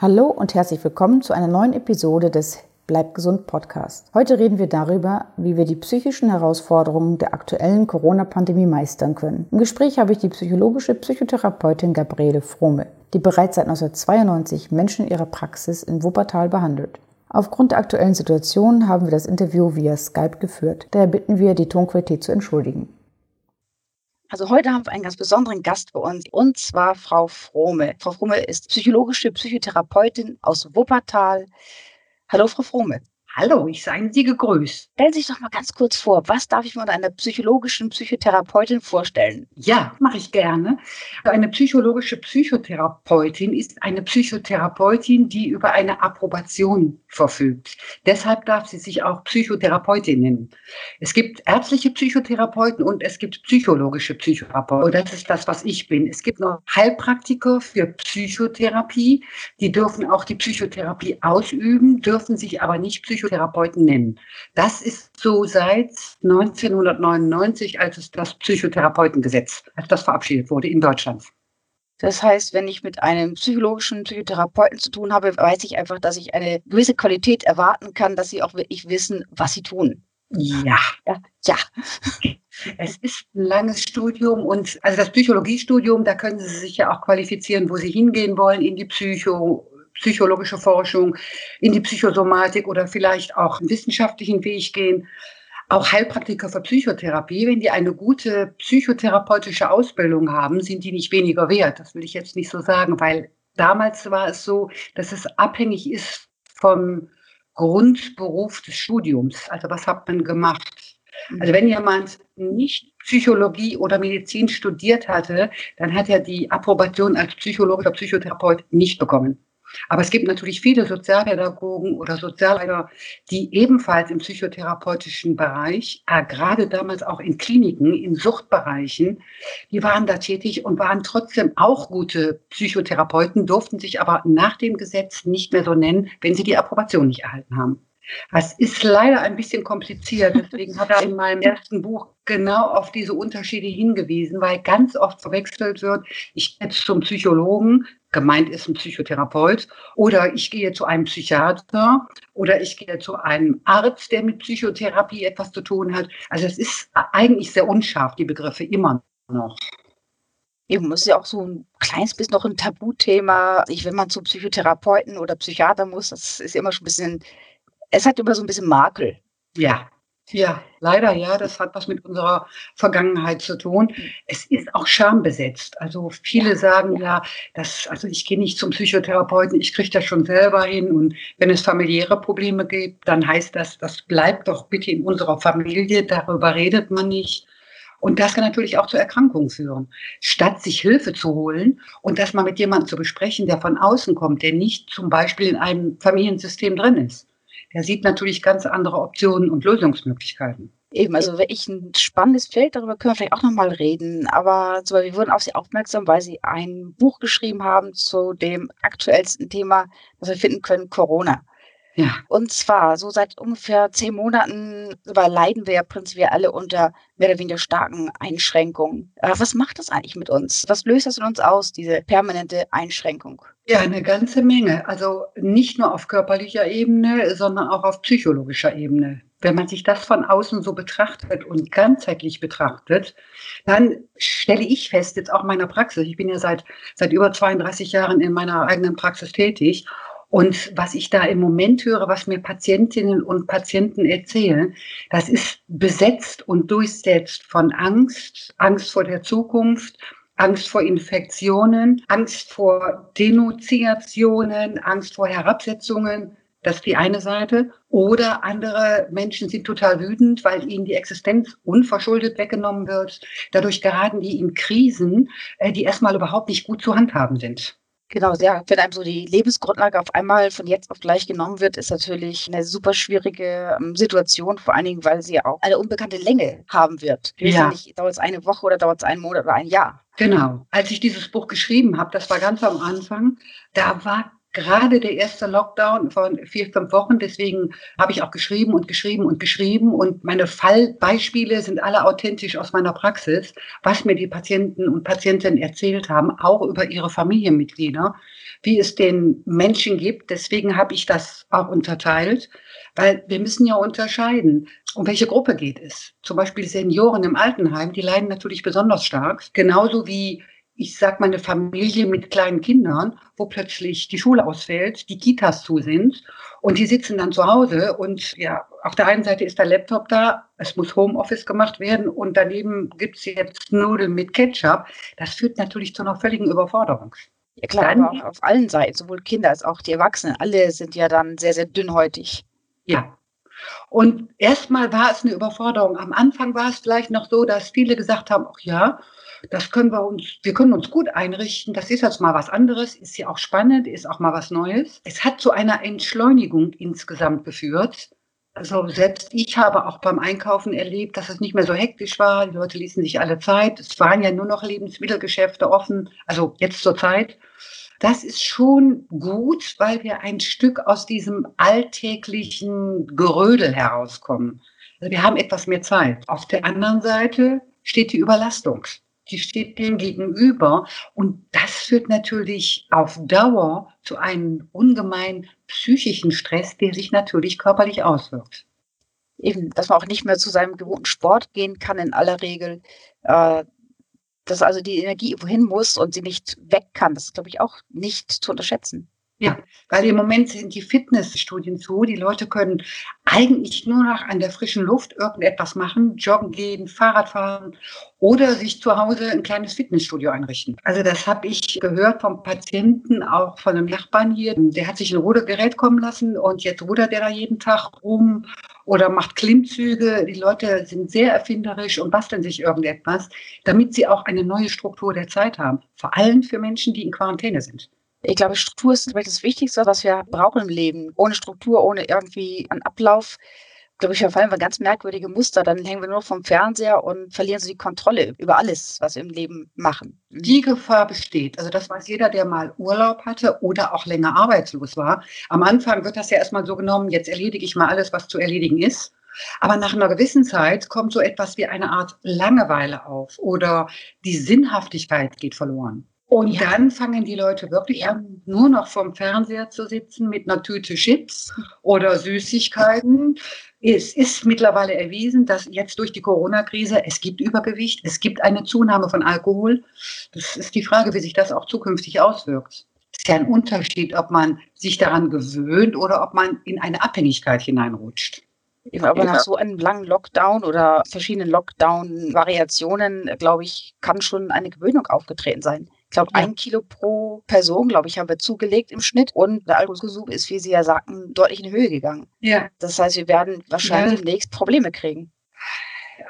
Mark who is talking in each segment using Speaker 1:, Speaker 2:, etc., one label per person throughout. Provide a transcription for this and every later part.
Speaker 1: Hallo und herzlich willkommen zu einer neuen Episode des Bleib gesund Podcast. Heute reden wir darüber, wie wir die psychischen Herausforderungen der aktuellen Corona-Pandemie meistern können. Im Gespräch habe ich die psychologische Psychotherapeutin Gabriele Fromme, die bereits seit 1992 Menschen in ihrer Praxis in Wuppertal behandelt. Aufgrund der aktuellen Situation haben wir das Interview via Skype geführt. Daher bitten wir, die Tonqualität zu entschuldigen.
Speaker 2: Also heute haben wir einen ganz besonderen Gast bei uns und zwar Frau Fromme. Frau Fromme ist psychologische Psychotherapeutin aus Wuppertal. Hallo, Frau Fromme.
Speaker 3: Hallo, ich seien Sie gegrüßt.
Speaker 2: Stellen Sie sich doch mal ganz kurz vor, was darf ich mir unter einer psychologischen Psychotherapeutin vorstellen?
Speaker 3: Ja, mache ich gerne. Eine psychologische Psychotherapeutin ist eine Psychotherapeutin, die über eine Approbation verfügt. Deshalb darf sie sich auch Psychotherapeutin nennen. Es gibt ärztliche Psychotherapeuten und es gibt psychologische Psychotherapeuten. Das ist das, was ich bin. Es gibt noch Heilpraktiker für Psychotherapie. Die dürfen auch die Psychotherapie ausüben, dürfen sich aber nicht Psychotherapie Psychotherapeuten nennen. Das ist so seit 1999, als es das Psychotherapeutengesetz, als das verabschiedet wurde in Deutschland.
Speaker 2: Das heißt, wenn ich mit einem psychologischen Psychotherapeuten zu tun habe, weiß ich einfach, dass ich eine gewisse Qualität erwarten kann, dass sie auch wirklich wissen, was sie tun.
Speaker 3: Ja. Ja. ja. Es ist ein langes Studium und also das Psychologiestudium, da können Sie sich ja auch qualifizieren, wo Sie hingehen wollen in die Psycho psychologische Forschung, in die Psychosomatik oder vielleicht auch einen wissenschaftlichen Weg gehen. Auch Heilpraktiker für Psychotherapie, wenn die eine gute psychotherapeutische Ausbildung haben, sind die nicht weniger wert. Das will ich jetzt nicht so sagen, weil damals war es so, dass es abhängig ist vom Grundberuf des Studiums. Also was hat man gemacht? Also wenn jemand nicht Psychologie oder Medizin studiert hatte, dann hat er die Approbation als psychologischer Psychotherapeut nicht bekommen. Aber es gibt natürlich viele Sozialpädagogen oder Sozialarbeiter, die ebenfalls im psychotherapeutischen Bereich, äh, gerade damals auch in Kliniken, in Suchtbereichen, die waren da tätig und waren trotzdem auch gute Psychotherapeuten, durften sich aber nach dem Gesetz nicht mehr so nennen, wenn sie die Approbation nicht erhalten haben. Das ist leider ein bisschen kompliziert. Deswegen hat er in meinem ersten Buch genau auf diese Unterschiede hingewiesen, weil ganz oft verwechselt wird, ich gehe jetzt zum Psychologen, gemeint ist ein Psychotherapeut, oder ich gehe zu einem Psychiater oder ich gehe zu einem Arzt, der mit Psychotherapie etwas zu tun hat. Also es ist eigentlich sehr unscharf, die Begriffe immer noch.
Speaker 2: Eben, es ist ja auch so ein kleines bisschen noch ein Tabuthema. Ich, wenn man zum Psychotherapeuten oder Psychiater muss, das ist immer schon ein bisschen es hat immer so ein bisschen Makel.
Speaker 3: Ja, ja, leider ja, das hat was mit unserer Vergangenheit zu tun. Es ist auch schambesetzt. Also viele sagen ja, dass, also ich gehe nicht zum Psychotherapeuten, ich kriege das schon selber hin. Und wenn es familiäre Probleme gibt, dann heißt das, das bleibt doch bitte in unserer Familie, darüber redet man nicht. Und das kann natürlich auch zu Erkrankungen führen. Statt sich Hilfe zu holen und das mal mit jemandem zu besprechen, der von außen kommt, der nicht zum Beispiel in einem Familiensystem drin ist der sieht natürlich ganz andere Optionen und Lösungsmöglichkeiten.
Speaker 2: Eben, also wirklich ein spannendes Feld, darüber können wir vielleicht auch nochmal reden. Aber so, wir wurden auf Sie aufmerksam, weil Sie ein Buch geschrieben haben zu dem aktuellsten Thema, das wir finden können, Corona. Ja. Und zwar, so seit ungefähr zehn Monaten leiden wir ja prinzipiell alle unter mehr oder weniger starken Einschränkungen. Äh, was macht das eigentlich mit uns? Was löst das in uns aus, diese permanente Einschränkung?
Speaker 3: Ja, eine ganze Menge. Also nicht nur auf körperlicher Ebene, sondern auch auf psychologischer Ebene. Wenn man sich das von außen so betrachtet und ganzheitlich betrachtet, dann stelle ich fest, jetzt auch in meiner Praxis, ich bin ja seit, seit über 32 Jahren in meiner eigenen Praxis tätig und was ich da im Moment höre, was mir Patientinnen und Patienten erzählen, das ist besetzt und durchsetzt von Angst, Angst vor der Zukunft, Angst vor Infektionen, Angst vor Denunziationen, Angst vor Herabsetzungen. Das ist die eine Seite. Oder andere Menschen sind total wütend, weil ihnen die Existenz unverschuldet weggenommen wird. Dadurch geraten die in Krisen, äh, die erstmal überhaupt nicht gut zu handhaben sind.
Speaker 2: Genau, ja, wenn einem so die Lebensgrundlage auf einmal von jetzt auf gleich genommen wird, ist natürlich eine super schwierige ähm, Situation, vor allen Dingen, weil sie auch eine unbekannte Länge haben wird. Ja. Dauert es eine Woche oder dauert es einen Monat oder ein Jahr.
Speaker 3: Genau. Als ich dieses Buch geschrieben habe, das war ganz am Anfang, da war gerade der erste Lockdown von vier, fünf Wochen. Deswegen habe ich auch geschrieben und geschrieben und geschrieben. Und meine Fallbeispiele sind alle authentisch aus meiner Praxis, was mir die Patienten und Patientinnen erzählt haben, auch über ihre Familienmitglieder. wie es den Menschen gibt. Deswegen habe ich das auch unterteilt, weil wir müssen ja unterscheiden, um welche Gruppe geht es. Zum Beispiel Senioren im Altenheim, die leiden natürlich besonders stark, genauso wie ich sag mal, eine Familie mit kleinen Kindern, wo plötzlich die Schule ausfällt, die Kitas zu sind und die sitzen dann zu Hause und ja, auf der einen Seite ist der Laptop da, es muss Homeoffice gemacht werden und daneben gibt's jetzt Nudeln mit Ketchup. Das führt natürlich zu einer völligen Überforderung.
Speaker 2: Ja klar, dann, aber auf allen Seiten, sowohl Kinder als auch die Erwachsenen, alle sind ja dann sehr, sehr dünnhäutig.
Speaker 3: Ja. Und erstmal war es eine Überforderung. Am Anfang war es vielleicht noch so, dass viele gesagt haben, ach ja, das können wir uns, wir können uns gut einrichten. Das ist jetzt mal was anderes, ist ja auch spannend, ist auch mal was Neues. Es hat zu einer Entschleunigung insgesamt geführt. Also selbst ich habe auch beim Einkaufen erlebt, dass es nicht mehr so hektisch war. Die Leute ließen sich alle Zeit. Es waren ja nur noch Lebensmittelgeschäfte offen, also jetzt zur Zeit. Das ist schon gut, weil wir ein Stück aus diesem alltäglichen Gerödel herauskommen. Also wir haben etwas mehr Zeit. Auf der anderen Seite steht die Überlastung die steht dem gegenüber. Und das führt natürlich auf Dauer zu einem ungemein psychischen Stress, der sich natürlich körperlich auswirkt.
Speaker 2: Eben, dass man auch nicht mehr zu seinem gewohnten Sport gehen kann in aller Regel. Äh, dass also die Energie wohin muss und sie nicht weg kann. Das ist, glaube ich, auch nicht zu unterschätzen.
Speaker 3: Ja, weil im Moment sind die Fitnessstudien zu. Die Leute können eigentlich nur noch an der frischen Luft irgendetwas machen, joggen gehen, Fahrrad fahren oder sich zu Hause ein kleines Fitnessstudio einrichten. Also das habe ich gehört vom Patienten, auch von einem Nachbarn hier. Der hat sich ein Rudergerät kommen lassen und jetzt rudert er da jeden Tag rum oder macht Klimmzüge. Die Leute sind sehr erfinderisch und basteln sich irgendetwas, damit sie auch eine neue Struktur der Zeit haben. Vor allem für Menschen, die in Quarantäne sind.
Speaker 2: Ich glaube, Struktur ist das Wichtigste, was wir brauchen im Leben. Ohne Struktur, ohne irgendwie einen Ablauf, glaube ich, verfallen wir ganz merkwürdige Muster. Dann hängen wir nur vom Fernseher und verlieren so die Kontrolle über alles, was wir im Leben machen.
Speaker 3: Mhm. Die Gefahr besteht. Also das weiß jeder, der mal Urlaub hatte oder auch länger arbeitslos war. Am Anfang wird das ja erstmal so genommen, jetzt erledige ich mal alles, was zu erledigen ist. Aber nach einer gewissen Zeit kommt so etwas wie eine Art Langeweile auf oder die Sinnhaftigkeit geht verloren. Und ja. dann fangen die Leute wirklich an, nur noch vorm Fernseher zu sitzen mit einer Tüte Chips oder Süßigkeiten. Es ist mittlerweile erwiesen, dass jetzt durch die Corona-Krise es gibt Übergewicht, es gibt eine Zunahme von Alkohol. Das ist die Frage, wie sich das auch zukünftig auswirkt. Es ist ja ein Unterschied, ob man sich daran gewöhnt oder ob man in eine Abhängigkeit hineinrutscht.
Speaker 2: Aber nach so einem langen Lockdown oder verschiedenen Lockdown-Variationen, glaube ich, kann schon eine Gewöhnung aufgetreten sein. Ich glaube, ja. ein Kilo pro Person, glaube ich, haben wir zugelegt im Schnitt. Und der Alkoholkonsum ist, wie Sie ja sagten, deutlich in die Höhe gegangen. Ja. Das heißt, wir werden wahrscheinlich ja. demnächst Probleme kriegen.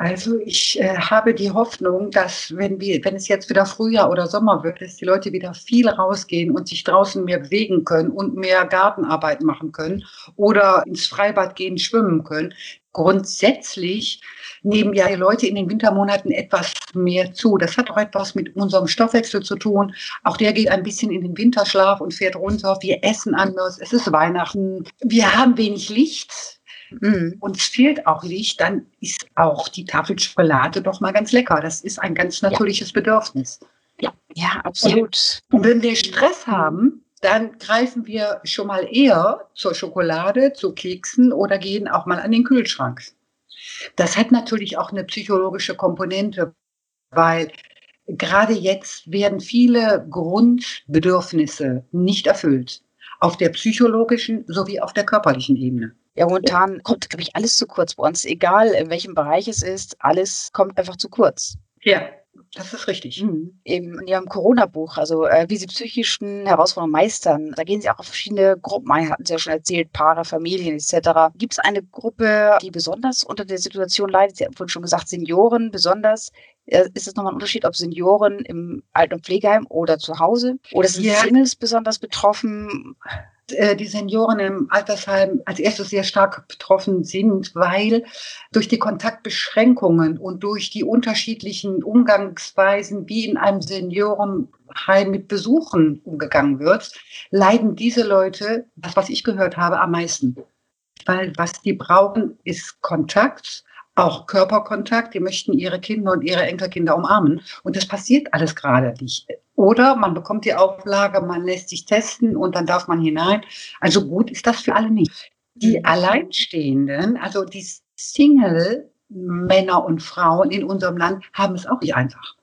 Speaker 3: Also ich äh, habe die Hoffnung, dass wenn wir, wenn es jetzt wieder Frühjahr oder Sommer wird, dass die Leute wieder viel rausgehen und sich draußen mehr bewegen können und mehr Gartenarbeit machen können oder ins Freibad gehen, schwimmen können. Grundsätzlich nehmen ja die Leute in den Wintermonaten etwas mehr zu. Das hat auch etwas mit unserem Stoffwechsel zu tun. Auch der geht ein bisschen in den Winterschlaf und fährt runter. Wir essen anders. Es ist Weihnachten. Wir haben wenig Licht mhm. uns fehlt auch Licht, dann ist auch die Tafel Schokolade doch mal ganz lecker. Das ist ein ganz natürliches ja. Bedürfnis.
Speaker 2: Ja, ja, absolut.
Speaker 3: Und wenn wir Stress haben, dann greifen wir schon mal eher zur Schokolade, zu Keksen oder gehen auch mal an den Kühlschrank. Das hat natürlich auch eine psychologische Komponente, weil gerade jetzt werden viele Grundbedürfnisse nicht erfüllt, auf der psychologischen sowie auf der körperlichen Ebene.
Speaker 2: Ja, momentan kommt, glaube ich, alles zu kurz bei uns. Egal, in welchem Bereich es ist, alles kommt einfach zu kurz.
Speaker 3: Ja, das ist richtig.
Speaker 2: Mhm. Eben in Ihrem Corona-Buch, also äh, wie Sie psychischen Herausforderungen meistern, da gehen Sie auch auf verschiedene Gruppen ein, hatten Sie ja schon erzählt, Paare, Familien etc. Gibt es eine Gruppe, die besonders unter der Situation leidet? Sie haben vorhin schon gesagt, Senioren besonders. Äh, ist es nochmal ein Unterschied, ob Senioren im Alten- und Pflegeheim oder zu Hause? Oder sind ja. Singles besonders betroffen?
Speaker 3: Äh, die Senioren im Altersheim als erstes sehr stark betroffen sind, weil durch die Kontaktbeschränkungen und durch die unterschiedlichen Umgangsweisen, wie in einem Seniorenheim mit Besuchen umgegangen wird, leiden diese Leute, das was ich gehört habe, am meisten. Weil was die brauchen, ist Kontakt, auch Körperkontakt. Die möchten ihre Kinder und ihre Enkelkinder umarmen. Und das passiert alles gerade nicht. Oder man bekommt die Auflage, man lässt sich testen und dann darf man hinein. Also gut ist das für alle nicht. Die mhm. Alleinstehenden, also die Single Männer und Frauen in unserem Land haben es auch nicht einfach.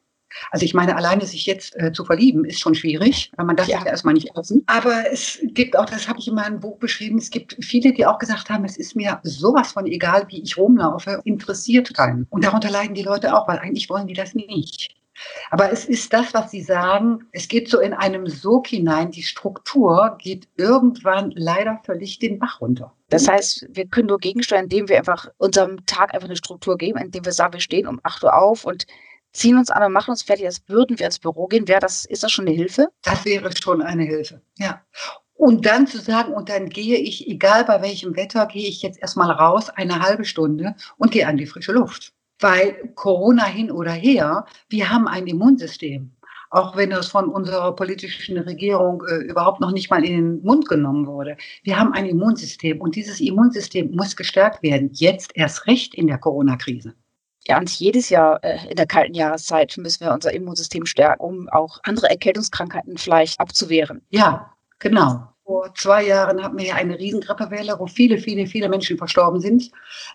Speaker 3: Also ich meine, alleine sich jetzt äh, zu verlieben, ist schon schwierig, weil man das ja. erstmal nicht offen. Aber es gibt auch, das habe ich in meinem Buch beschrieben, es gibt viele, die auch gesagt haben, es ist mir sowas von egal, wie ich rumlaufe, interessiert keinen. Und darunter leiden die Leute auch, weil eigentlich wollen die das nicht. Aber es ist das, was Sie sagen, es geht so in einem Sog hinein, die Struktur geht irgendwann leider völlig den Bach runter.
Speaker 2: Das heißt, wir können nur gegensteuern, indem wir einfach unserem Tag einfach eine Struktur geben, indem wir sagen, wir stehen um 8 Uhr auf und ziehen uns an und machen uns fertig, als würden wir ins Büro gehen. Wäre das, ist das schon eine Hilfe?
Speaker 3: Das wäre schon eine Hilfe, ja. Und dann zu sagen, und dann gehe ich, egal bei welchem Wetter, gehe ich jetzt erstmal raus, eine halbe Stunde und gehe an die frische Luft. Weil Corona hin oder her, wir haben ein Immunsystem. Auch wenn das von unserer politischen Regierung äh, überhaupt noch nicht mal in den Mund genommen wurde. Wir haben ein Immunsystem und dieses Immunsystem muss gestärkt werden. Jetzt erst recht in der Corona-Krise.
Speaker 2: Ja, und jedes Jahr äh, in der kalten Jahreszeit müssen wir unser Immunsystem stärken, um auch andere Erkältungskrankheiten vielleicht abzuwehren.
Speaker 3: Ja, genau. Vor zwei Jahren hatten wir ja eine Riesengrippewelle, wo viele, viele, viele Menschen verstorben sind.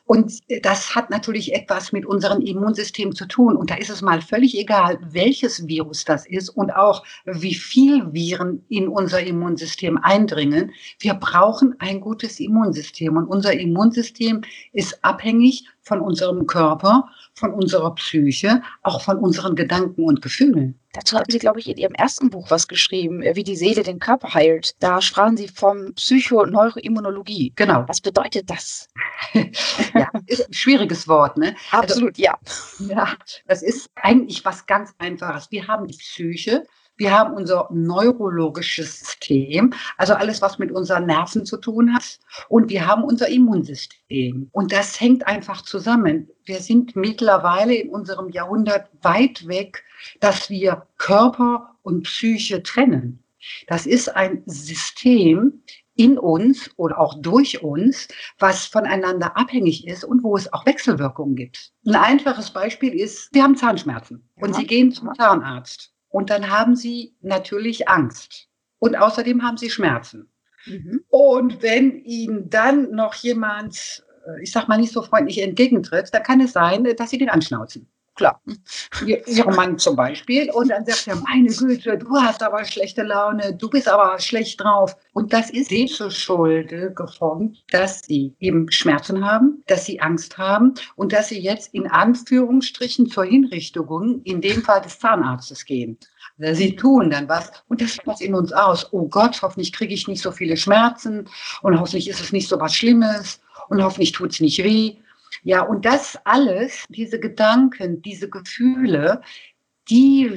Speaker 3: Und das hat natürlich etwas mit unserem Immunsystem zu tun. Und da ist es mal völlig egal, welches Virus das ist und auch wie viel Viren in unser Immunsystem eindringen. Wir brauchen ein gutes Immunsystem. Und unser Immunsystem ist abhängig von unserem Körper, von unserer Psyche, auch von unseren Gedanken und Gefühlen.
Speaker 2: Dazu haben Sie, glaube ich, in Ihrem ersten Buch was geschrieben, äh, wie die Seele den Körper heilt. Da sprachen Sie vom Psychoneuroimmunologie. Genau. Was bedeutet das?
Speaker 3: ja, ist ein schwieriges Wort, ne?
Speaker 2: Absolut, also, ja.
Speaker 3: Ja, das ist eigentlich was ganz Einfaches. Wir haben die Psyche, wir haben unser neurologisches System, also alles, was mit unseren Nerven zu tun hat. Und wir haben unser Immunsystem. Und das hängt einfach zusammen. Wir sind mittlerweile in unserem Jahrhundert weit weg, dass wir Körper und Psyche trennen. Das ist ein System in uns oder auch durch uns, was voneinander abhängig ist und wo es auch Wechselwirkungen gibt. Ein einfaches Beispiel ist, wir haben Zahnschmerzen und Sie gehen zum Zahnarzt. Und dann haben sie natürlich Angst. Und außerdem haben sie Schmerzen. Mhm. Und wenn ihnen dann noch jemand, äh, ich sag mal, nicht so freundlich entgegentritt, dann kann es sein, dass sie den anschnauzen. Klar. Ihr Mann zum Beispiel. Und dann sagt er, meine Güte, du hast aber schlechte Laune, du bist aber schlecht drauf. Und das ist sie zur Schulde geformt, dass sie eben Schmerzen haben, dass sie Angst haben und dass sie jetzt in Anführungsstrichen zur Hinrichtung, in dem Fall des Zahnarztes gehen. Also sie tun dann was und das was in uns aus. Oh Gott, hoffentlich kriege ich nicht so viele Schmerzen und hoffentlich ist es nicht so was Schlimmes und hoffentlich tut es nicht weh. Ja, und das alles, diese Gedanken, diese Gefühle, die,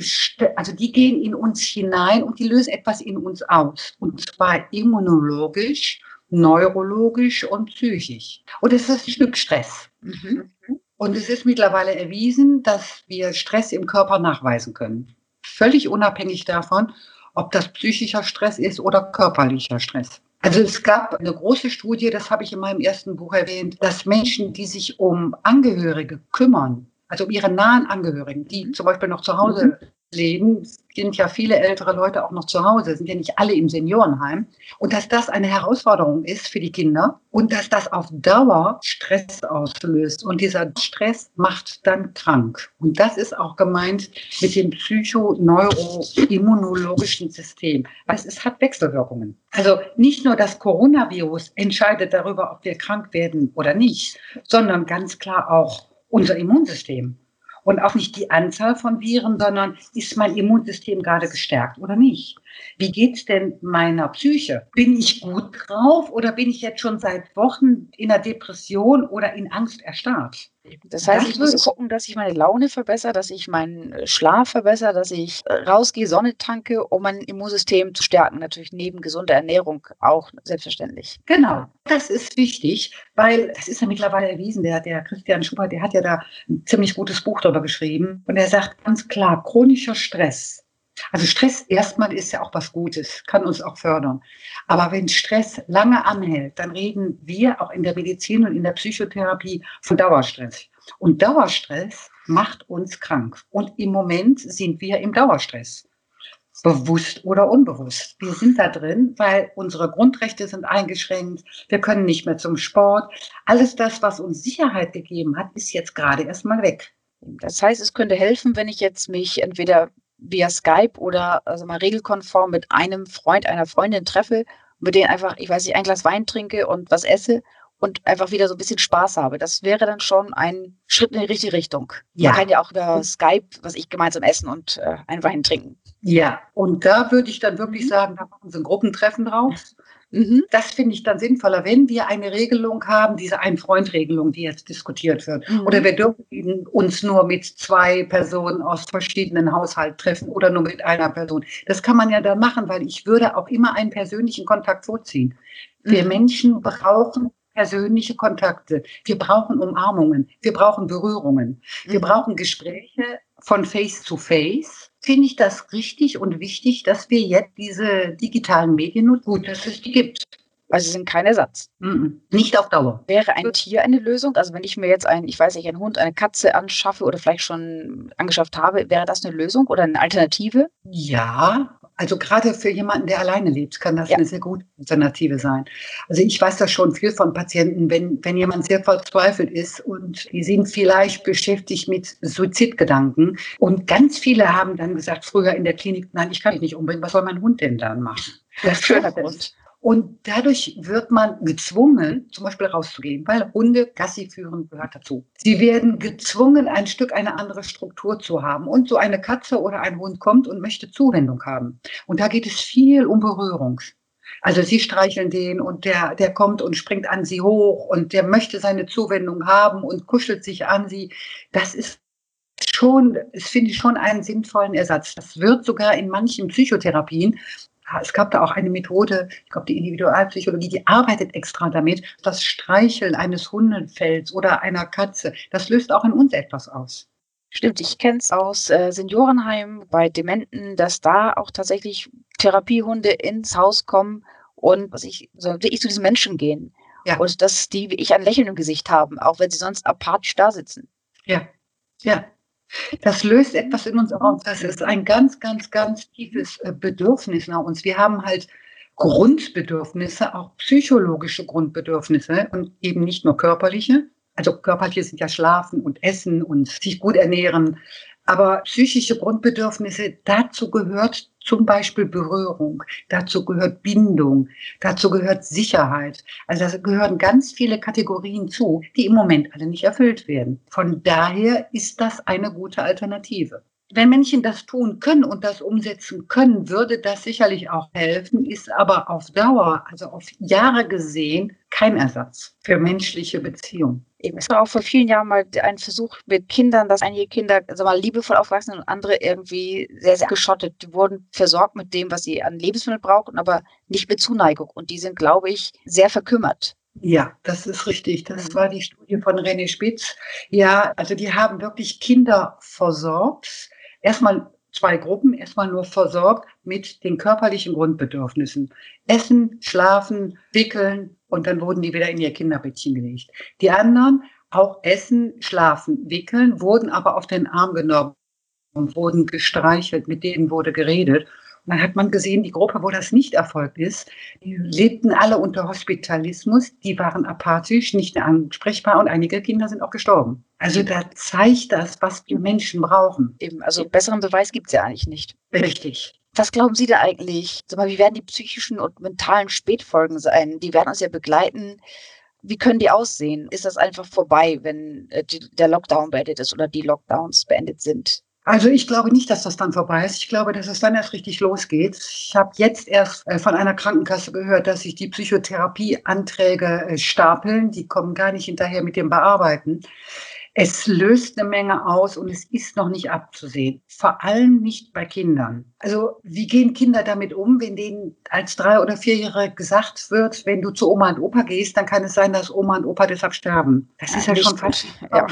Speaker 3: also die gehen in uns hinein und die lösen etwas in uns aus. Und zwar immunologisch, neurologisch und psychisch. Und es ist ein Stück Stress. Mhm. Und es ist mittlerweile erwiesen, dass wir Stress im Körper nachweisen können. Völlig unabhängig davon, ob das psychischer Stress ist oder körperlicher Stress. Also es gab eine große Studie, das habe ich in meinem ersten Buch erwähnt, dass Menschen, die sich um Angehörige kümmern, also um ihre nahen Angehörigen, die zum Beispiel noch zu Hause leben, sind ja viele ältere Leute auch noch zu Hause, sind ja nicht alle im Seniorenheim. Und dass das eine Herausforderung ist für die Kinder und dass das auf Dauer Stress auslöst. Und dieser Stress macht dann krank. Und das ist auch gemeint mit dem psychoneuroimmunologischen System. Weil es hat Wechselwirkungen. Also nicht nur das Coronavirus entscheidet darüber, ob wir krank werden oder nicht, sondern ganz klar auch unser Immunsystem und auch nicht die Anzahl von Viren, sondern ist mein Immunsystem gerade gestärkt oder nicht? Wie geht's denn meiner Psyche? Bin ich gut drauf oder bin ich jetzt schon seit Wochen in einer Depression oder in Angst erstarrt?
Speaker 2: Das heißt, ich muss gucken, dass ich meine Laune verbessere, dass ich meinen äh, Schlaf verbessere, dass ich äh, rausgehe, Sonne tanke, um mein Immunsystem zu stärken. Natürlich neben gesunder Ernährung auch selbstverständlich.
Speaker 3: Genau, das ist wichtig, weil das ist ja mittlerweile erwiesen. Der, der Christian Schubert, der hat ja da ein ziemlich gutes Buch darüber geschrieben. Und er sagt ganz klar, chronischer Stress also Stress erstmal ist ja auch was Gutes, kann uns auch fördern. Aber wenn Stress lange anhält, dann reden wir auch in der Medizin und in der Psychotherapie von Dauerstress. Und Dauerstress macht uns krank. Und im Moment sind wir im Dauerstress. bewusst oder unbewusst. Wir sind da drin, weil unsere Grundrechte sind eingeschränkt. Wir können nicht mehr zum Sport. Alles das, was uns Sicherheit gegeben hat, ist jetzt gerade erstmal weg.
Speaker 2: Das heißt, es könnte helfen, wenn ich jetzt mich entweder via Skype oder also mal regelkonform mit einem Freund, einer Freundin treffe, mit denen einfach, ich weiß nicht, ein Glas Wein trinke und was esse und einfach wieder so ein bisschen Spaß habe. Das wäre dann schon ein Schritt in die richtige Richtung. Ja. Man kann ja auch über Skype, was ich gemeinsam essen und äh, einen Wein trinken.
Speaker 3: Ja, und da würde ich dann wirklich mhm. sagen, da machen Sie ein Gruppentreffen draus. Mhm. Das finde ich dann sinnvoller, wenn wir eine Regelung haben, diese Ein-Freund-Regelung, die jetzt diskutiert wird. Mhm. Oder wir dürfen uns nur mit zwei Personen aus verschiedenen Haushalten treffen oder nur mit einer Person. Das kann man ja dann machen, weil ich würde auch immer einen persönlichen Kontakt vorziehen. Wir mhm. Menschen brauchen persönliche Kontakte. Wir brauchen Umarmungen. Wir brauchen Berührungen. Wir mhm. brauchen Gespräche von Face to Face. Finde ich das richtig und wichtig, dass wir jetzt diese digitalen Medien nutzen? Gut, dass es die gibt.
Speaker 2: Also sie sind kein Ersatz.
Speaker 3: Mhm. Nicht auf Dauer.
Speaker 2: Wäre ein Tier eine Lösung? Also wenn ich mir jetzt ein, ich weiß nicht, einen Hund, eine Katze anschaffe oder vielleicht schon angeschafft habe, wäre das eine Lösung oder eine Alternative?
Speaker 3: Ja, also gerade für jemanden, der alleine lebt, kann das ja. eine sehr gute Alternative sein. Also ich weiß das schon viel von Patienten, wenn, wenn jemand sehr verzweifelt ist und die sind vielleicht beschäftigt mit Suizidgedanken und ganz viele haben dann gesagt früher in der Klinik, nein, ich kann dich nicht umbringen, was soll mein Hund denn dann machen?
Speaker 2: Das ist schöner Grund.
Speaker 3: Und dadurch wird man gezwungen, zum Beispiel rauszugehen, weil Hunde Gassi führen gehört dazu. Sie werden gezwungen, ein Stück eine andere Struktur zu haben. Und so eine Katze oder ein Hund kommt und möchte Zuwendung haben. Und da geht es viel um Berührung. Also sie streicheln den und der, der kommt und springt an sie hoch und der möchte seine Zuwendung haben und kuschelt sich an sie. Das ist schon, das finde ich schon einen sinnvollen Ersatz. Das wird sogar in manchen Psychotherapien es gab da auch eine Methode, ich glaube, die Individualpsychologie, die arbeitet extra damit, das Streicheln eines Hundefells oder einer Katze, das löst auch in uns etwas aus.
Speaker 2: Stimmt, ich kenne es aus äh, Seniorenheim bei Dementen, dass da auch tatsächlich Therapiehunde ins Haus kommen und was ich, so wirklich zu diesen Menschen gehen. Ja. Und dass die wie ich ein Lächeln im Gesicht haben, auch wenn sie sonst apathisch da sitzen.
Speaker 3: Ja, ja. Das löst etwas in uns aus. Das ist ein ganz, ganz, ganz tiefes äh, Bedürfnis nach uns. Wir haben halt Grundbedürfnisse, auch psychologische Grundbedürfnisse und eben nicht nur körperliche. Also körperliche sind ja Schlafen und Essen und sich gut ernähren. Aber psychische Grundbedürfnisse, dazu gehört zum Beispiel Berührung, dazu gehört Bindung, dazu gehört Sicherheit. Also da gehören ganz viele Kategorien zu, die im Moment alle nicht erfüllt werden. Von daher ist das eine gute Alternative. Wenn Menschen das tun können und das umsetzen können, würde das sicherlich auch helfen, ist aber auf Dauer, also auf Jahre gesehen, kein Ersatz für menschliche Beziehungen.
Speaker 2: Eben. Es war auch vor vielen Jahren mal ein Versuch mit Kindern, dass einige Kinder also mal liebevoll aufwachsen und andere irgendwie sehr, sehr geschottet. Die wurden versorgt mit dem, was sie an Lebensmitteln brauchen, aber nicht mit Zuneigung. Und die sind, glaube ich, sehr verkümmert.
Speaker 3: Ja, das ist richtig. Das mhm. war die Studie von René Spitz. Ja, also die haben wirklich Kinder versorgt. Erstmal zwei Gruppen, erstmal nur versorgt mit den körperlichen Grundbedürfnissen. Essen, schlafen, wickeln, und dann wurden die wieder in ihr Kinderbettchen gelegt. Die anderen auch essen, schlafen, wickeln, wurden aber auf den Arm genommen und wurden gestreichelt, mit denen wurde geredet. Und dann hat man gesehen, die Gruppe, wo das nicht erfolgt ist, die lebten alle unter Hospitalismus, die waren apathisch, nicht ansprechbar und einige Kinder sind auch gestorben. Also da zeigt das, was die Menschen brauchen.
Speaker 2: Eben, also besseren Beweis gibt es ja eigentlich nicht.
Speaker 3: Richtig.
Speaker 2: Was glauben Sie da eigentlich? Sag mal, wie werden die psychischen und mentalen Spätfolgen sein? Die werden uns ja begleiten. Wie können die aussehen? Ist das einfach vorbei, wenn äh, der Lockdown beendet ist oder die Lockdowns beendet sind?
Speaker 3: Also ich glaube nicht, dass das dann vorbei ist. Ich glaube, dass es dann erst richtig losgeht. Ich habe jetzt erst äh, von einer Krankenkasse gehört, dass sich die Psychotherapieanträge äh, stapeln. Die kommen gar nicht hinterher mit dem Bearbeiten. Es löst eine Menge aus und es ist noch nicht abzusehen. Vor allem nicht bei Kindern. Also wie gehen Kinder damit um, wenn denen als drei- oder vierjährige gesagt wird, wenn du zu Oma und Opa gehst, dann kann es sein, dass Oma und Opa deshalb sterben. Das ist ja, ja schon fast. Ja.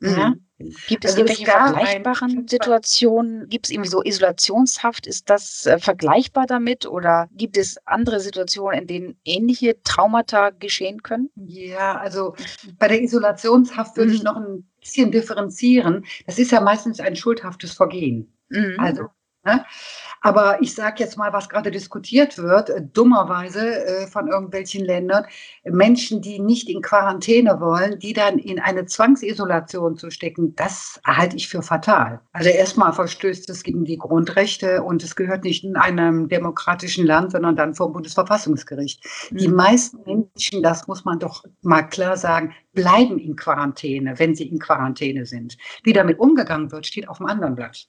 Speaker 2: Ja. Gibt es also irgendwelche vergleichbaren Situationen? Gibt es irgendwie so Isolationshaft? Ist das äh, vergleichbar damit? Oder gibt es andere Situationen, in denen ähnliche Traumata geschehen können?
Speaker 3: Ja, also bei der Isolationshaft würde mhm. ich noch ein bisschen differenzieren. Das ist ja meistens ein schuldhaftes Vergehen. Mhm. Also, ne? Aber ich sage jetzt mal, was gerade diskutiert wird, äh, dummerweise äh, von irgendwelchen Ländern, Menschen, die nicht in Quarantäne wollen, die dann in eine Zwangsisolation zu stecken, das halte ich für fatal. Also erstmal verstößt es gegen die Grundrechte und es gehört nicht in einem demokratischen Land, sondern dann vom Bundesverfassungsgericht. Mhm. Die meisten Menschen, das muss man doch mal klar sagen, bleiben in Quarantäne, wenn sie in Quarantäne sind. Wie damit umgegangen wird, steht auf dem anderen Blatt.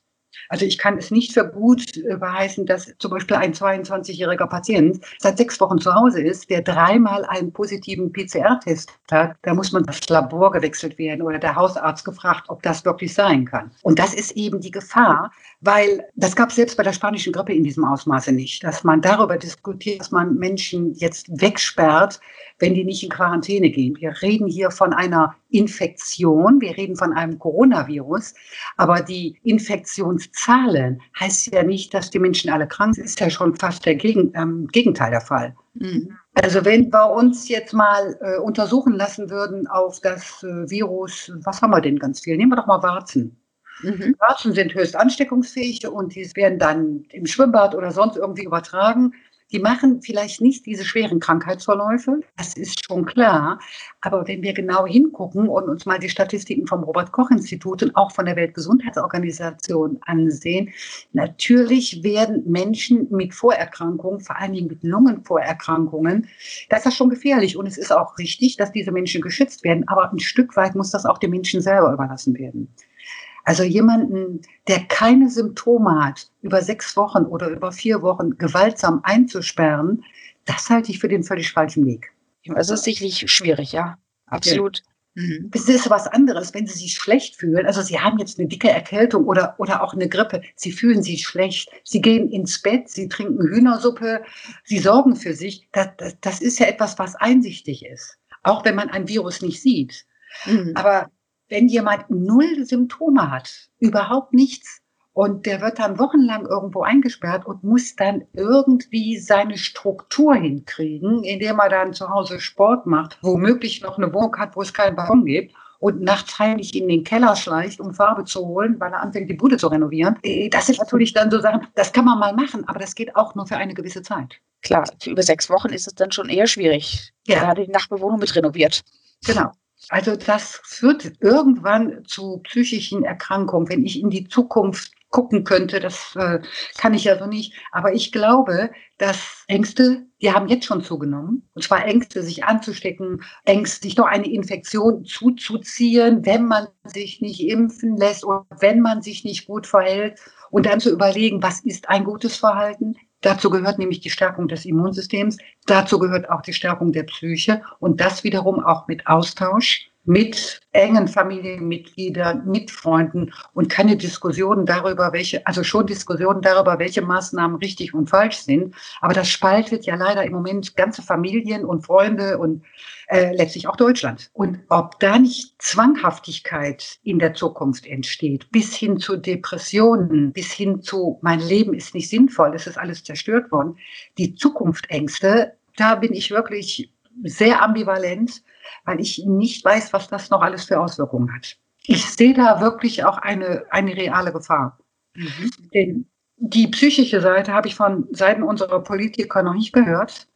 Speaker 3: Also ich kann es nicht für gut äh, beheißen, dass zum Beispiel ein 22-jähriger Patient seit sechs Wochen zu Hause ist, der dreimal einen positiven PCR-Test hat. Da muss man das Labor gewechselt werden oder der Hausarzt gefragt, ob das wirklich sein kann. Und das ist eben die Gefahr, weil das gab es selbst bei der spanischen Grippe in diesem Ausmaße nicht, dass man darüber diskutiert, dass man Menschen jetzt wegsperrt, wenn die nicht in Quarantäne gehen. Wir reden hier von einer Infektion, wir reden von einem Coronavirus, aber die Infektionszahlen heißt ja nicht, dass die Menschen alle krank sind. Das ist ja schon fast der Gegen, ähm, Gegenteil der Fall. Mhm. Also wenn wir uns jetzt mal äh, untersuchen lassen würden auf das äh, Virus, was haben wir denn ganz viel? Nehmen wir doch mal Warzen. Mhm. Warzen sind höchst ansteckungsfähig und die werden dann im Schwimmbad oder sonst irgendwie übertragen. Die machen vielleicht nicht diese schweren Krankheitsverläufe, das ist schon klar. Aber wenn wir genau hingucken und uns mal die Statistiken vom Robert-Koch-Institut und auch von der Weltgesundheitsorganisation ansehen, natürlich werden Menschen mit Vorerkrankungen, vor allen Dingen mit Lungenvorerkrankungen, das ist schon gefährlich. Und es ist auch richtig, dass diese Menschen geschützt werden. Aber ein Stück weit muss das auch den Menschen selber überlassen werden. Also jemanden, der keine Symptome hat, über sechs Wochen oder über vier Wochen gewaltsam einzusperren, das halte ich für den völlig falschen Weg.
Speaker 2: Also ist sicherlich schwierig, ja. Absolut.
Speaker 3: Ja. Mhm. Es ist was anderes, wenn Sie sich schlecht fühlen. Also Sie haben jetzt eine dicke Erkältung oder, oder auch eine Grippe. Sie fühlen sich schlecht. Sie gehen ins Bett, Sie trinken Hühnersuppe, Sie sorgen für sich. Das, das, das ist ja etwas, was einsichtig ist. Auch wenn man ein Virus nicht sieht. Mhm. Aber wenn jemand null Symptome hat, überhaupt nichts, und der wird dann wochenlang irgendwo eingesperrt und muss dann irgendwie seine Struktur hinkriegen, indem er dann zu Hause Sport macht, womöglich noch eine Wohnung hat, wo es keinen Balkon gibt und nachts heimlich in den Keller schleicht, um Farbe zu holen, weil er anfängt, die Bude zu renovieren. Äh, das sind natürlich dann so Sachen, das kann man mal machen, aber das geht auch nur für eine gewisse Zeit.
Speaker 2: Klar, für über sechs Wochen ist es dann schon eher schwierig. Ja. Gerade die Nachbewohnung mit renoviert.
Speaker 3: Genau. Also das führt irgendwann zu psychischen Erkrankungen. Wenn ich in die Zukunft gucken könnte, das äh, kann ich ja so nicht. Aber ich glaube, dass Ängste, die haben jetzt schon zugenommen. Und zwar Ängste, sich anzustecken, Ängste, sich doch eine Infektion zuzuziehen, wenn man sich nicht impfen lässt oder wenn man sich nicht gut verhält. Und dann zu überlegen, was ist ein gutes Verhalten? Dazu gehört nämlich die Stärkung des Immunsystems. Dazu gehört auch die Stärkung der Psyche und das wiederum auch mit Austausch mit engen Familienmitgliedern, mit Freunden und keine Diskussionen darüber, welche, also schon Diskussionen darüber, welche Maßnahmen richtig und falsch sind. Aber das spaltet ja leider im Moment ganze Familien und Freunde und äh, letztlich auch Deutschland. Und ob da nicht Zwanghaftigkeit in der Zukunft entsteht, bis hin zu Depressionen, bis hin zu mein Leben ist nicht sinnvoll, es ist alles zerstört worden, die Zukunftsängste, da bin ich wirklich sehr ambivalent weil ich nicht weiß, was das noch alles für Auswirkungen hat. Ich sehe da wirklich auch eine, eine reale Gefahr. Mhm. Denn die psychische Seite habe ich von Seiten unserer Politiker noch nicht gehört.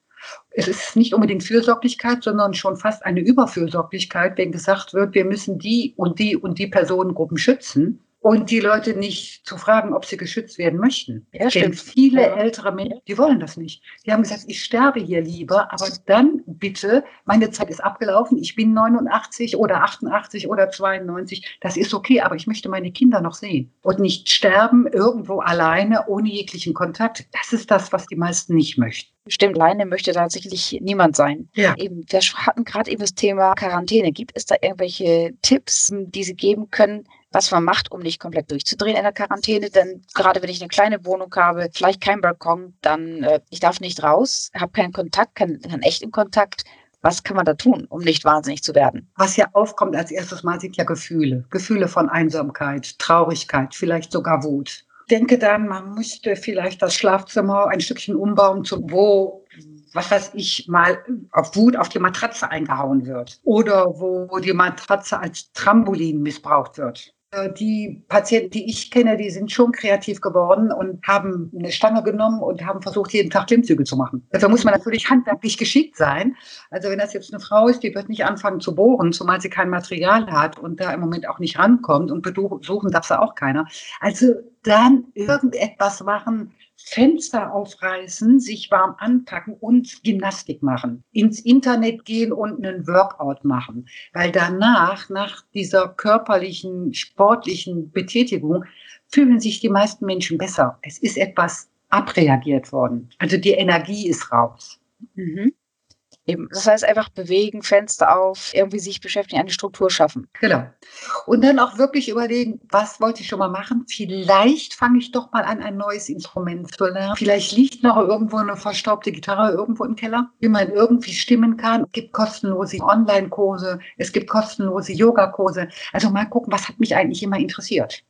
Speaker 3: Es ist nicht unbedingt Fürsorglichkeit, sondern schon fast eine Überfürsorglichkeit, wenn gesagt wird, wir müssen die und die und die Personengruppen schützen und die Leute nicht zu fragen, ob sie geschützt werden möchten. Ja, Denn viele ja. ältere Menschen, die wollen das nicht. Die haben gesagt, ich sterbe hier lieber, aber dann bitte, meine Zeit ist abgelaufen, ich bin 89 oder 88 oder 92, das ist okay, aber ich möchte meine Kinder noch sehen und nicht sterben irgendwo alleine ohne jeglichen Kontakt. Das ist das, was die meisten nicht möchten.
Speaker 2: Stimmt, alleine möchte da sicherlich niemand sein. Ja. Eben, wir hatten gerade eben das Thema Quarantäne. Gibt es da irgendwelche Tipps, die Sie geben können, was man macht, um nicht komplett durchzudrehen in der Quarantäne. Denn gerade wenn ich eine kleine Wohnung habe, vielleicht kein Balkon, dann äh, ich darf nicht raus, habe keinen Kontakt, keinen, keinen echten Kontakt. Was kann man da tun, um nicht wahnsinnig zu werden?
Speaker 3: Was ja aufkommt als erstes Mal sind ja Gefühle. Gefühle von Einsamkeit, Traurigkeit, vielleicht sogar Wut. Ich denke dann, man müsste vielleicht das Schlafzimmer ein Stückchen umbauen, zu wo was weiß ich, mal auf Wut auf die Matratze eingehauen wird oder wo die Matratze als Trampolin missbraucht wird. Äh, die Patienten, die ich kenne, die sind schon kreativ geworden und haben eine Stange genommen und haben versucht, jeden Tag Klimmzüge zu machen. Dafür muss man natürlich handwerklich geschickt sein. Also wenn das jetzt eine Frau ist, die wird nicht anfangen zu bohren, zumal sie kein Material hat und da im Moment auch nicht rankommt und besuchen darf sie auch keiner. Also dann irgendetwas machen, Fenster aufreißen, sich warm anpacken und Gymnastik machen. Ins Internet gehen und einen Workout machen. Weil danach, nach dieser körperlichen, sportlichen Betätigung, fühlen sich die meisten Menschen besser. Es ist etwas abreagiert worden. Also die Energie ist raus.
Speaker 2: Mhm. Eben. Das heißt einfach bewegen, Fenster auf, irgendwie sich beschäftigen, eine Struktur schaffen.
Speaker 3: Genau. Und dann auch wirklich überlegen, was wollte ich schon mal machen? Vielleicht fange ich doch mal an, ein neues Instrument zu lernen. Vielleicht liegt noch irgendwo eine verstaubte Gitarre irgendwo im Keller, wie man irgendwie stimmen kann. Es gibt kostenlose Online-Kurse, es gibt kostenlose Yogakurse. Also mal gucken, was hat mich eigentlich immer interessiert.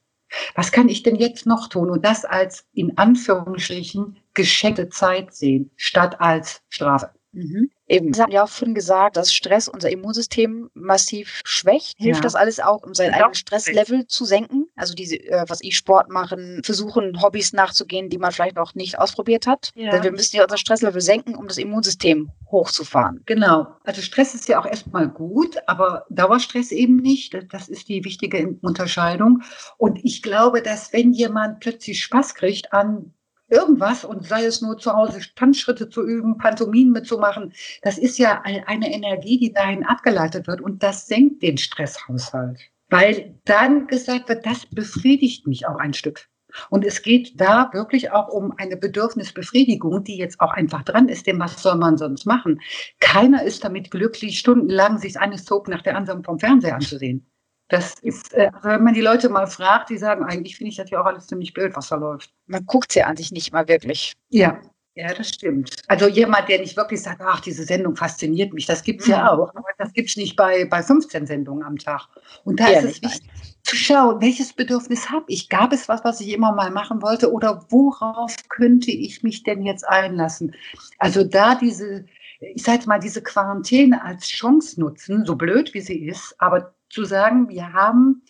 Speaker 3: Was kann ich denn jetzt noch tun? Und das als in Anführungsstrichen geschenkte Zeit sehen, statt als Strafe.
Speaker 2: Mhm. Eben, Sie haben ja auch vorhin gesagt, dass Stress unser Immunsystem massiv schwächt. Hilft ja. das alles auch, um sein ja, eigenes Stresslevel zu senken? Also diese, äh, was ich Sport machen, versuchen, Hobbys nachzugehen, die man vielleicht noch nicht ausprobiert hat. Ja. Denn wir müssen ja unser Stresslevel senken, um das Immunsystem hochzufahren.
Speaker 3: Genau. Also Stress ist ja auch erstmal gut, aber Dauerstress eben nicht. Das ist die wichtige Unterscheidung. Und ich glaube, dass wenn jemand plötzlich Spaß kriegt an irgendwas und sei es nur zu Hause Tanzschritte zu üben, Pantomimen mitzumachen, das ist ja eine Energie, die dahin abgeleitet wird und das senkt den Stresshaushalt. Weil dann gesagt wird, das befriedigt mich auch ein Stück. Und es geht da wirklich auch um eine Bedürfnisbefriedigung, die jetzt auch einfach dran ist, denn was soll man sonst machen? Keiner ist damit glücklich, stundenlang sich eine Soap nach der anderen vom Fernseher anzusehen. Das ist, äh, also wenn man die Leute mal fragt, die sagen, eigentlich finde ich das ja auch alles ziemlich blöd, was da läuft.
Speaker 2: Man guckt sie an sich nicht mal wirklich.
Speaker 3: Ja, ja, das stimmt. Also jemand, der nicht wirklich sagt, ach, diese Sendung fasziniert mich, das gibt es ja mhm. auch. Aber das gibt es nicht bei, bei 15 Sendungen am Tag. Und da ja, ist es wichtig zu schauen, welches Bedürfnis habe ich? Gab es was, was ich immer mal machen wollte? Oder worauf könnte ich mich denn jetzt einlassen? Also da diese, ich sage mal, diese Quarantäne als Chance nutzen, so blöd wie sie ist, aber zu sagen, wir haben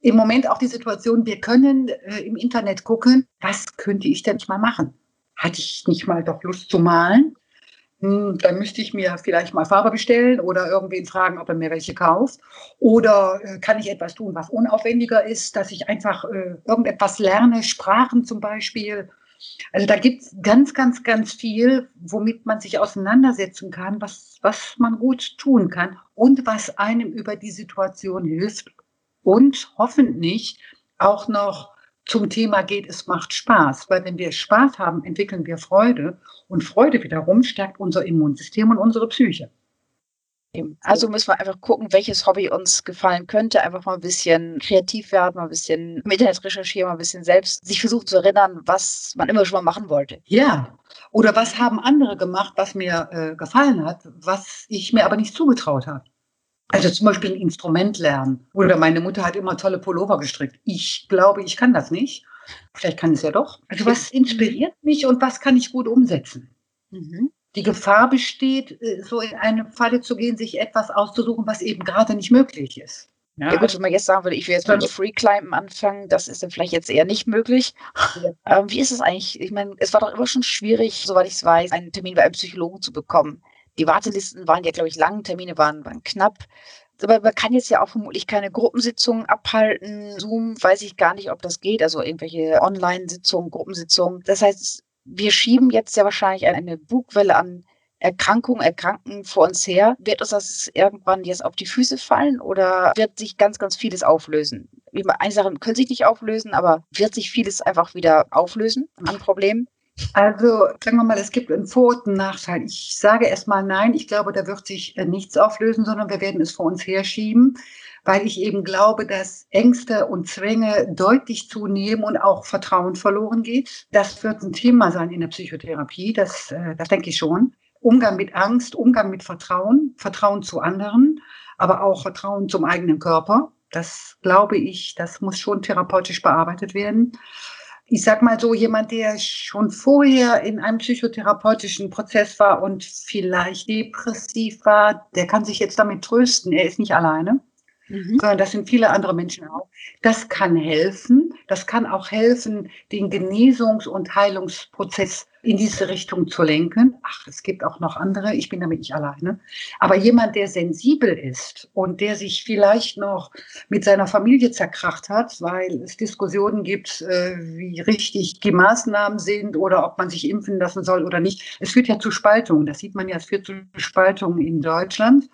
Speaker 3: im Moment auch die Situation, wir können äh, im Internet gucken, was könnte ich denn mal machen? Hatte ich nicht mal doch Lust zu malen? Hm, dann müsste ich mir vielleicht mal Farbe bestellen oder irgendwen fragen, ob er mir welche kauft. Oder äh, kann ich etwas tun, was unaufwendiger ist, dass ich einfach äh, irgendetwas lerne, Sprachen zum Beispiel. Also da gibt es ganz, ganz, ganz viel, womit man sich auseinandersetzen kann, was, was man gut tun kann und was einem über die Situation hilft und hoffentlich auch noch zum Thema geht, es macht Spaß. Weil wenn wir Spaß haben, entwickeln wir Freude und Freude wiederum stärkt unser Immunsystem und unsere Psyche.
Speaker 2: Also müssen wir einfach gucken, welches Hobby uns gefallen könnte. Einfach mal ein bisschen kreativ werden, mal ein bisschen im Internet recherchieren, mal ein bisschen selbst sich versuchen zu erinnern, was man immer schon mal machen wollte.
Speaker 3: Ja. Oder was haben andere gemacht, was mir äh, gefallen hat, was ich mir aber nicht zugetraut habe. Also zum Beispiel ein Instrument lernen. Oder meine Mutter hat immer tolle Pullover gestrickt. Ich glaube, ich kann das nicht. Vielleicht kann es ja doch. Also was inspiriert mich und was kann ich gut umsetzen? Mhm die Gefahr besteht, äh, so in eine Falle zu gehen, sich etwas auszusuchen, was eben gerade nicht möglich ist.
Speaker 2: Ja, ja gut, wenn man jetzt sagen würde, ich will jetzt mit Free Climben anfangen, das ist dann vielleicht jetzt eher nicht möglich. Ja. Ähm, wie ist es eigentlich? Ich meine, es war doch immer schon schwierig, soweit ich es weiß, einen Termin bei einem Psychologen zu bekommen. Die Wartelisten waren ja, glaube ich, lang, Termine waren, waren knapp. Aber man kann jetzt ja auch vermutlich keine Gruppensitzungen abhalten. Zoom weiß ich gar nicht, ob das geht, also irgendwelche Online-Sitzungen, Gruppensitzungen. Das heißt, wir schieben jetzt ja wahrscheinlich eine Bugwelle an Erkrankungen, Erkranken vor uns her. Wird uns das irgendwann jetzt auf die Füße fallen oder wird sich ganz, ganz vieles auflösen? Eine Sache können sich nicht auflösen, aber wird sich vieles einfach wieder auflösen an Problemen?
Speaker 3: Also sagen wir mal, es gibt einen Vor- und einen Nachteil. Ich sage erstmal nein, ich glaube, da wird sich äh, nichts auflösen, sondern wir werden es vor uns herschieben weil ich eben glaube, dass Ängste und Zwänge deutlich zunehmen und auch Vertrauen verloren geht. Das wird ein Thema sein in der Psychotherapie, das, äh, das denke ich schon. Umgang mit Angst, Umgang mit Vertrauen, Vertrauen zu anderen, aber auch Vertrauen zum eigenen Körper. Das glaube ich, das muss schon therapeutisch bearbeitet werden. Ich sag mal so, jemand, der schon vorher in einem psychotherapeutischen Prozess war und vielleicht depressiv war, der kann sich jetzt damit trösten. Er ist nicht alleine. Mhm. sondern das sind viele andere Menschen auch. Das kann helfen. Das kann auch helfen, den Genesungs- und Heilungsprozess in diese Richtung zu lenken. Ach, es gibt auch noch andere. Ich bin damit nicht alleine. Aber jemand, der sensibel ist und der sich vielleicht noch mit seiner Familie zerkracht hat, weil es Diskussionen gibt, äh, wie richtig die Maßnahmen sind oder ob man sich impfen lassen soll oder nicht. Es führt ja zu Spaltungen. Das sieht man ja, es führt zu Spaltungen in Deutschland.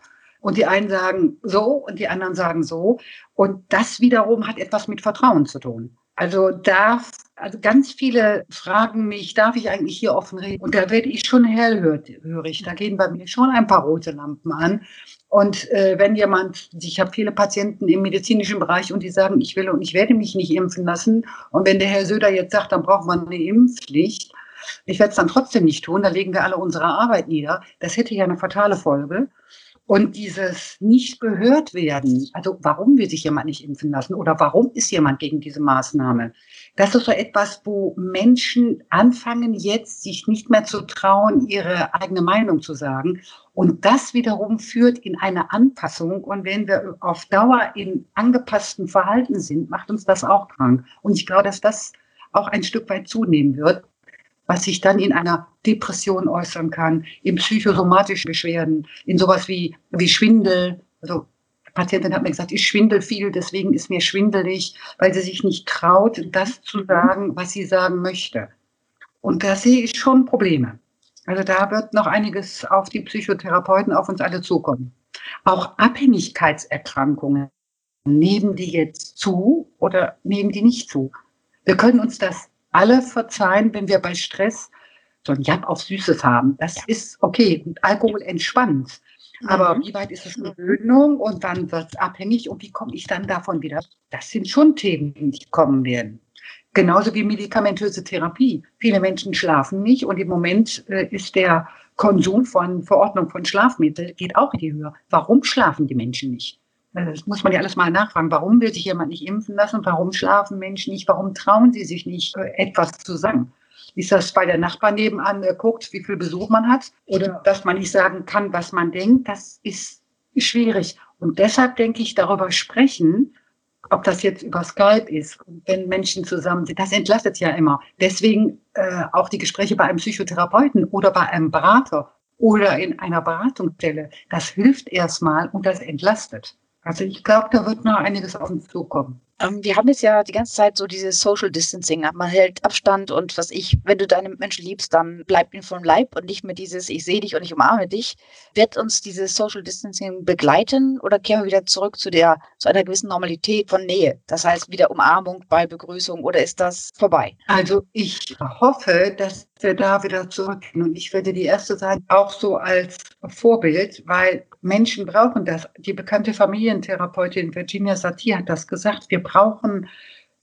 Speaker 3: Und die einen sagen so und die anderen sagen so. Und das wiederum hat etwas mit Vertrauen zu tun. Also darf, also ganz viele fragen mich, darf ich eigentlich hier offen reden? Und da werde ich schon hellhörig. Da gehen bei mir schon ein paar rote Lampen an. Und äh, wenn jemand, ich habe viele Patienten im medizinischen Bereich und die sagen, ich will und ich werde mich nicht impfen lassen. Und wenn der Herr Söder jetzt sagt, dann braucht man eine Impfpflicht, ich werde es dann trotzdem nicht tun, da legen wir alle unsere Arbeit nieder. Das hätte ja eine fatale Folge. Und dieses nicht gehört werden, also warum will sich jemand nicht impfen lassen oder warum ist jemand gegen diese Maßnahme? Das ist so etwas, wo Menschen anfangen jetzt, sich nicht mehr zu trauen, ihre eigene Meinung zu sagen. Und das wiederum führt in eine Anpassung. Und wenn wir auf Dauer in angepassten Verhalten sind, macht uns das auch krank. Und ich glaube, dass das auch ein Stück weit zunehmen wird was sich dann in einer Depression äußern kann, in psychosomatischen Beschwerden, in sowas wie, wie Schwindel. Also die Patientin hat mir gesagt, ich schwindel viel, deswegen ist mir schwindelig, weil sie sich nicht traut, das zu sagen, was sie sagen möchte. Und da sehe ich schon Probleme. Also da wird noch einiges auf die Psychotherapeuten, auf uns alle zukommen. Auch Abhängigkeitserkrankungen, nehmen die jetzt zu oder nehmen die nicht zu? Wir können uns das alle verzeihen, wenn wir bei Stress so ein Jab auf Süßes haben. Das ist okay. Und Alkohol entspannt. Aber mhm. wie weit ist es eine Gewöhnung und dann wird es abhängig und wie komme ich dann davon wieder? Das sind schon Themen, die kommen werden. Genauso wie medikamentöse Therapie. Viele Menschen schlafen nicht und im Moment äh, ist der Konsum von Verordnung von Schlafmitteln geht auch in die Höhe. Warum schlafen die Menschen nicht? Das muss man ja alles mal nachfragen. Warum will sich jemand nicht impfen lassen? Warum schlafen Menschen nicht? Warum trauen sie sich nicht, äh, etwas zu sagen? Ist das bei der Nachbar nebenan der guckt, wie viel Besuch man hat? Oder dass man nicht sagen kann, was man denkt? Das ist schwierig. Und deshalb denke ich, darüber sprechen, ob das jetzt über Skype ist, wenn Menschen zusammen sind, das entlastet ja immer. Deswegen äh, auch die Gespräche bei einem Psychotherapeuten oder bei einem Berater oder in einer Beratungsstelle, das hilft erstmal und das entlastet. Also ich glaube, da wird noch einiges auf uns zukommen.
Speaker 2: Ähm, wir haben jetzt ja die ganze Zeit so dieses Social Distancing. Man hält Abstand und was ich, wenn du deine Menschen liebst, dann bleib ihnen vom Leib und nicht mehr dieses Ich sehe dich und ich umarme dich. Wird uns dieses Social Distancing begleiten oder kehren wir wieder zurück zu der zu einer gewissen Normalität von Nähe? Das heißt wieder Umarmung bei Begrüßung oder ist das vorbei?
Speaker 3: Also ich hoffe, dass wir da wieder zurückgehen und ich würde die erste sein, auch so als Vorbild, weil Menschen brauchen das. Die bekannte Familientherapeutin Virginia Satir hat das gesagt. Wir brauchen,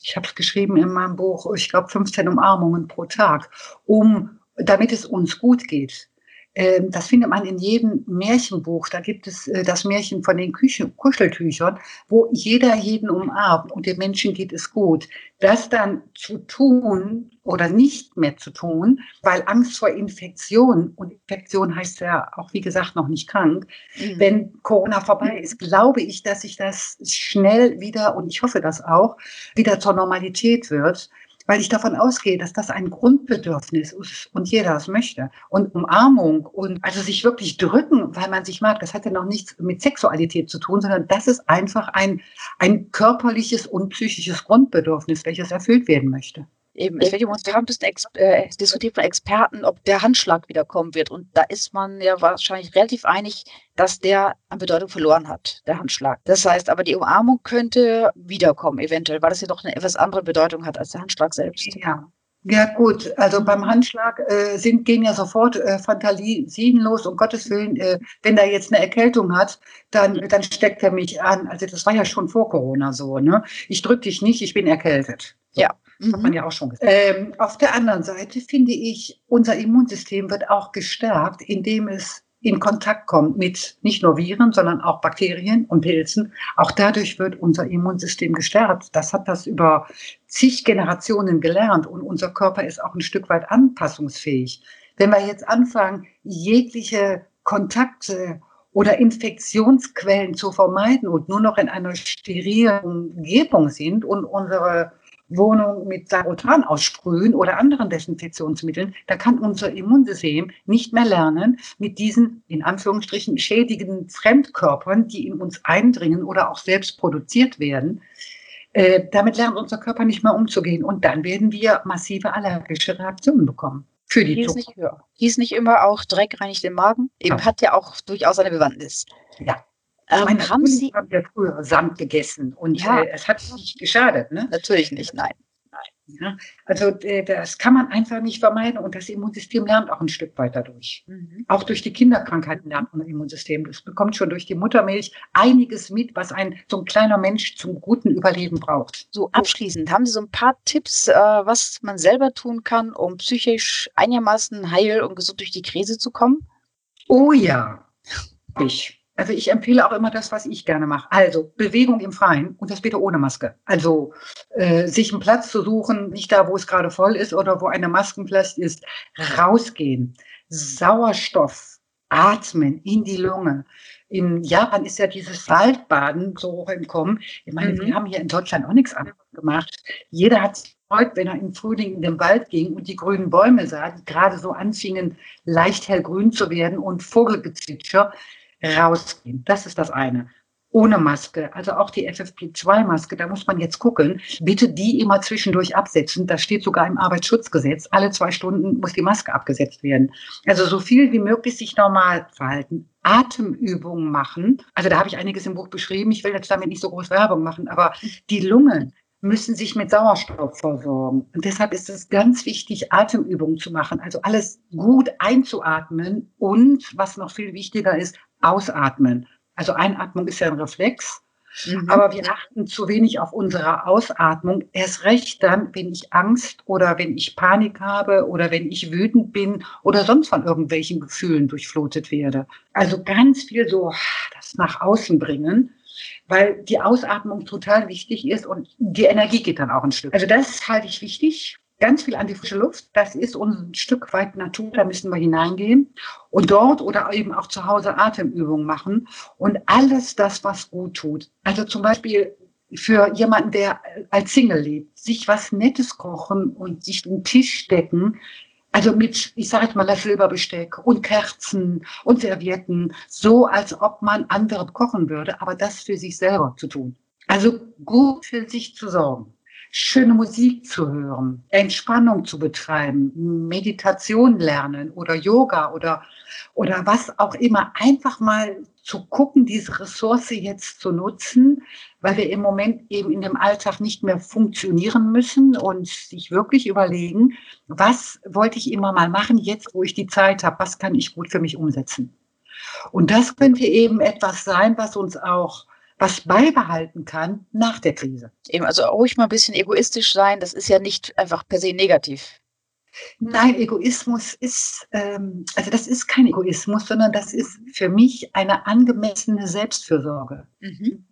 Speaker 3: ich habe es geschrieben in meinem Buch, ich glaube 15 Umarmungen pro Tag, um, damit es uns gut geht. Ähm, das findet man in jedem Märchenbuch. Da gibt es äh, das Märchen von den Küche, Kuscheltüchern, wo jeder jeden umarmt und den Menschen geht es gut. Das dann zu tun oder nicht mehr zu tun, weil Angst vor Infektion und Infektion heißt ja auch, wie gesagt, noch nicht krank. Mhm. Wenn Corona vorbei ist, glaube ich, dass sich das schnell wieder, und ich hoffe das auch, wieder zur Normalität wird weil ich davon ausgehe, dass das ein Grundbedürfnis ist und jeder es möchte. Und Umarmung und also sich wirklich drücken, weil man sich mag, das hat ja noch nichts mit Sexualität zu tun, sondern das ist einfach ein, ein körperliches und psychisches Grundbedürfnis, welches erfüllt werden möchte.
Speaker 2: Eben, es wird ja momentan ein bisschen äh, diskutiert von Experten, ob der Handschlag wiederkommen wird. Und da ist man ja wahrscheinlich relativ einig, dass der an Bedeutung verloren hat, der Handschlag. Das heißt aber, die Umarmung könnte wiederkommen, eventuell, weil das ja doch eine etwas andere Bedeutung hat als der Handschlag selbst.
Speaker 3: Ja. Ja gut, also beim Handschlag äh, sind, gehen ja sofort äh, Fantasien los, um Gottes Willen, äh, wenn er jetzt eine Erkältung hat, dann, dann steckt er mich an. Also das war ja schon vor Corona so, ne? Ich drück dich nicht, ich bin erkältet. So. Ja. Mhm. Hat man ja auch schon gesagt. Ähm, auf der anderen Seite finde ich, unser Immunsystem wird auch gestärkt, indem es in Kontakt kommt mit nicht nur Viren, sondern auch Bakterien und Pilzen. Auch dadurch wird unser Immunsystem gestärkt. Das hat das über zig Generationen gelernt und unser Körper ist auch ein Stück weit anpassungsfähig. Wenn wir jetzt anfangen, jegliche Kontakte oder Infektionsquellen zu vermeiden und nur noch in einer sterilen Umgebung sind und unsere Wohnung mit Sarotan aussprühen oder anderen Desinfektionsmitteln, da kann unser Immunsystem nicht mehr lernen, mit diesen in Anführungsstrichen schädigenden Fremdkörpern, die in uns eindringen oder auch selbst produziert werden, äh, damit lernt unser Körper nicht mehr umzugehen. Und dann werden wir massive allergische Reaktionen bekommen. Für die
Speaker 2: hieß nicht, ja. hieß nicht immer auch Dreck reinigt den Magen? Eben ja. hat ja auch durchaus eine Bewandtnis.
Speaker 3: Ja. Ähm, Meine haben Sie haben ja früher Sand gegessen und ja. äh, es hat nicht geschadet. Ne?
Speaker 2: Natürlich nicht, nein.
Speaker 3: Ja, also äh, das kann man einfach nicht vermeiden und das Immunsystem lernt auch ein Stück weit dadurch. Mhm. Auch durch die Kinderkrankheiten lernt man Immunsystem. Das bekommt schon durch die Muttermilch einiges mit, was ein so ein kleiner Mensch zum guten Überleben braucht.
Speaker 2: So abschließend, haben Sie so ein paar Tipps, äh, was man selber tun kann, um psychisch einigermaßen heil und gesund durch die Krise zu kommen?
Speaker 3: Oh ja, ich. Also ich empfehle auch immer das, was ich gerne mache. Also Bewegung im Freien und das bitte ohne Maske. Also äh, sich einen Platz zu suchen, nicht da, wo es gerade voll ist oder wo eine Maskenpflicht ist, rausgehen, Sauerstoff atmen in die Lunge. In Japan ist ja dieses Waldbaden so hoch im Kommen. Ich meine, mhm. wir haben hier in Deutschland auch nichts anderes gemacht. Jeder hat gefreut, wenn er im Frühling in den Wald ging und die grünen Bäume sah, die gerade so anfingen, leicht hellgrün zu werden und Vogelgezwitscher rausgehen. Das ist das eine. Ohne Maske, also auch die FFP2-Maske, da muss man jetzt gucken, bitte die immer zwischendurch absetzen. Das steht sogar im Arbeitsschutzgesetz. Alle zwei Stunden muss die Maske abgesetzt werden. Also so viel wie möglich sich normal verhalten. Atemübungen machen. Also da habe ich einiges im Buch beschrieben. Ich will jetzt damit nicht so groß Werbung machen, aber die Lungen müssen sich mit Sauerstoff versorgen. Und deshalb ist es ganz wichtig, Atemübungen zu machen. Also alles gut einzuatmen und, was noch viel wichtiger ist, ausatmen. Also Einatmung ist ja ein Reflex. Mhm. Aber wir achten zu wenig auf unsere Ausatmung. Erst recht dann, wenn ich Angst oder wenn ich Panik habe oder wenn ich wütend bin oder sonst von irgendwelchen Gefühlen durchflutet werde. Also ganz viel so das nach außen bringen, weil die Ausatmung total wichtig ist und die Energie geht dann auch ein Stück. Also das halte ich wichtig ganz viel an die frische Luft. Das ist uns ein Stück weit Natur, da müssen wir hineingehen. Und dort oder eben auch zu Hause Atemübungen machen und alles das, was gut tut. Also zum Beispiel für jemanden, der als Single lebt, sich was Nettes kochen und sich den Tisch decken. Also mit, ich sage jetzt mal, Silberbesteck und Kerzen und Servietten, so als ob man andere kochen würde, aber das für sich selber zu tun. Also gut für sich zu sorgen schöne Musik zu hören, Entspannung zu betreiben, Meditation lernen oder Yoga oder, oder was auch immer. Einfach mal zu gucken, diese Ressource jetzt zu nutzen, weil wir im Moment eben in dem Alltag nicht mehr funktionieren müssen und sich wirklich überlegen, was wollte ich immer mal machen, jetzt wo ich die Zeit habe, was kann ich gut für mich umsetzen. Und das könnte eben etwas sein, was uns auch was beibehalten kann nach der Krise.
Speaker 2: Eben, also ruhig mal ein bisschen egoistisch sein, das ist ja nicht einfach per se negativ.
Speaker 3: Nein, Egoismus ist, ähm, also das ist kein Egoismus, sondern das ist für mich eine angemessene Selbstfürsorge. Mhm.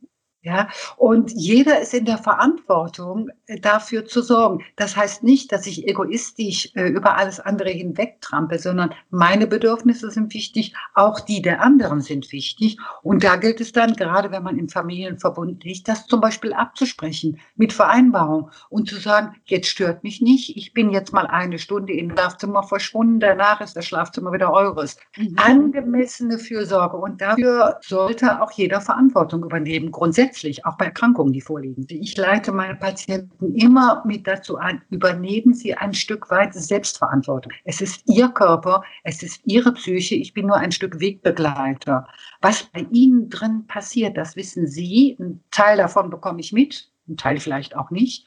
Speaker 3: Ja, und jeder ist in der Verantwortung, äh, dafür zu sorgen. Das heißt nicht, dass ich egoistisch äh, über alles andere hinwegtrampe, sondern meine Bedürfnisse sind wichtig, auch die der anderen sind wichtig. Und da gilt es dann, gerade wenn man im Familienverbund liegt, das zum Beispiel abzusprechen mit Vereinbarung und zu sagen, jetzt stört mich nicht, ich bin jetzt mal eine Stunde im Schlafzimmer verschwunden, danach ist das Schlafzimmer wieder eures. Mhm. Angemessene Fürsorge. Und dafür sollte auch jeder Verantwortung übernehmen. Grundsätzlich grundsätzlich, auch bei Erkrankungen, die vorliegen. Ich leite meine Patienten immer mit dazu an, übernehmen Sie ein Stück weit Selbstverantwortung. Es ist Ihr Körper, es ist Ihre Psyche, ich bin nur ein Stück Wegbegleiter. Was bei Ihnen drin passiert, das wissen Sie. Ein Teil davon bekomme ich mit, ein Teil vielleicht auch nicht.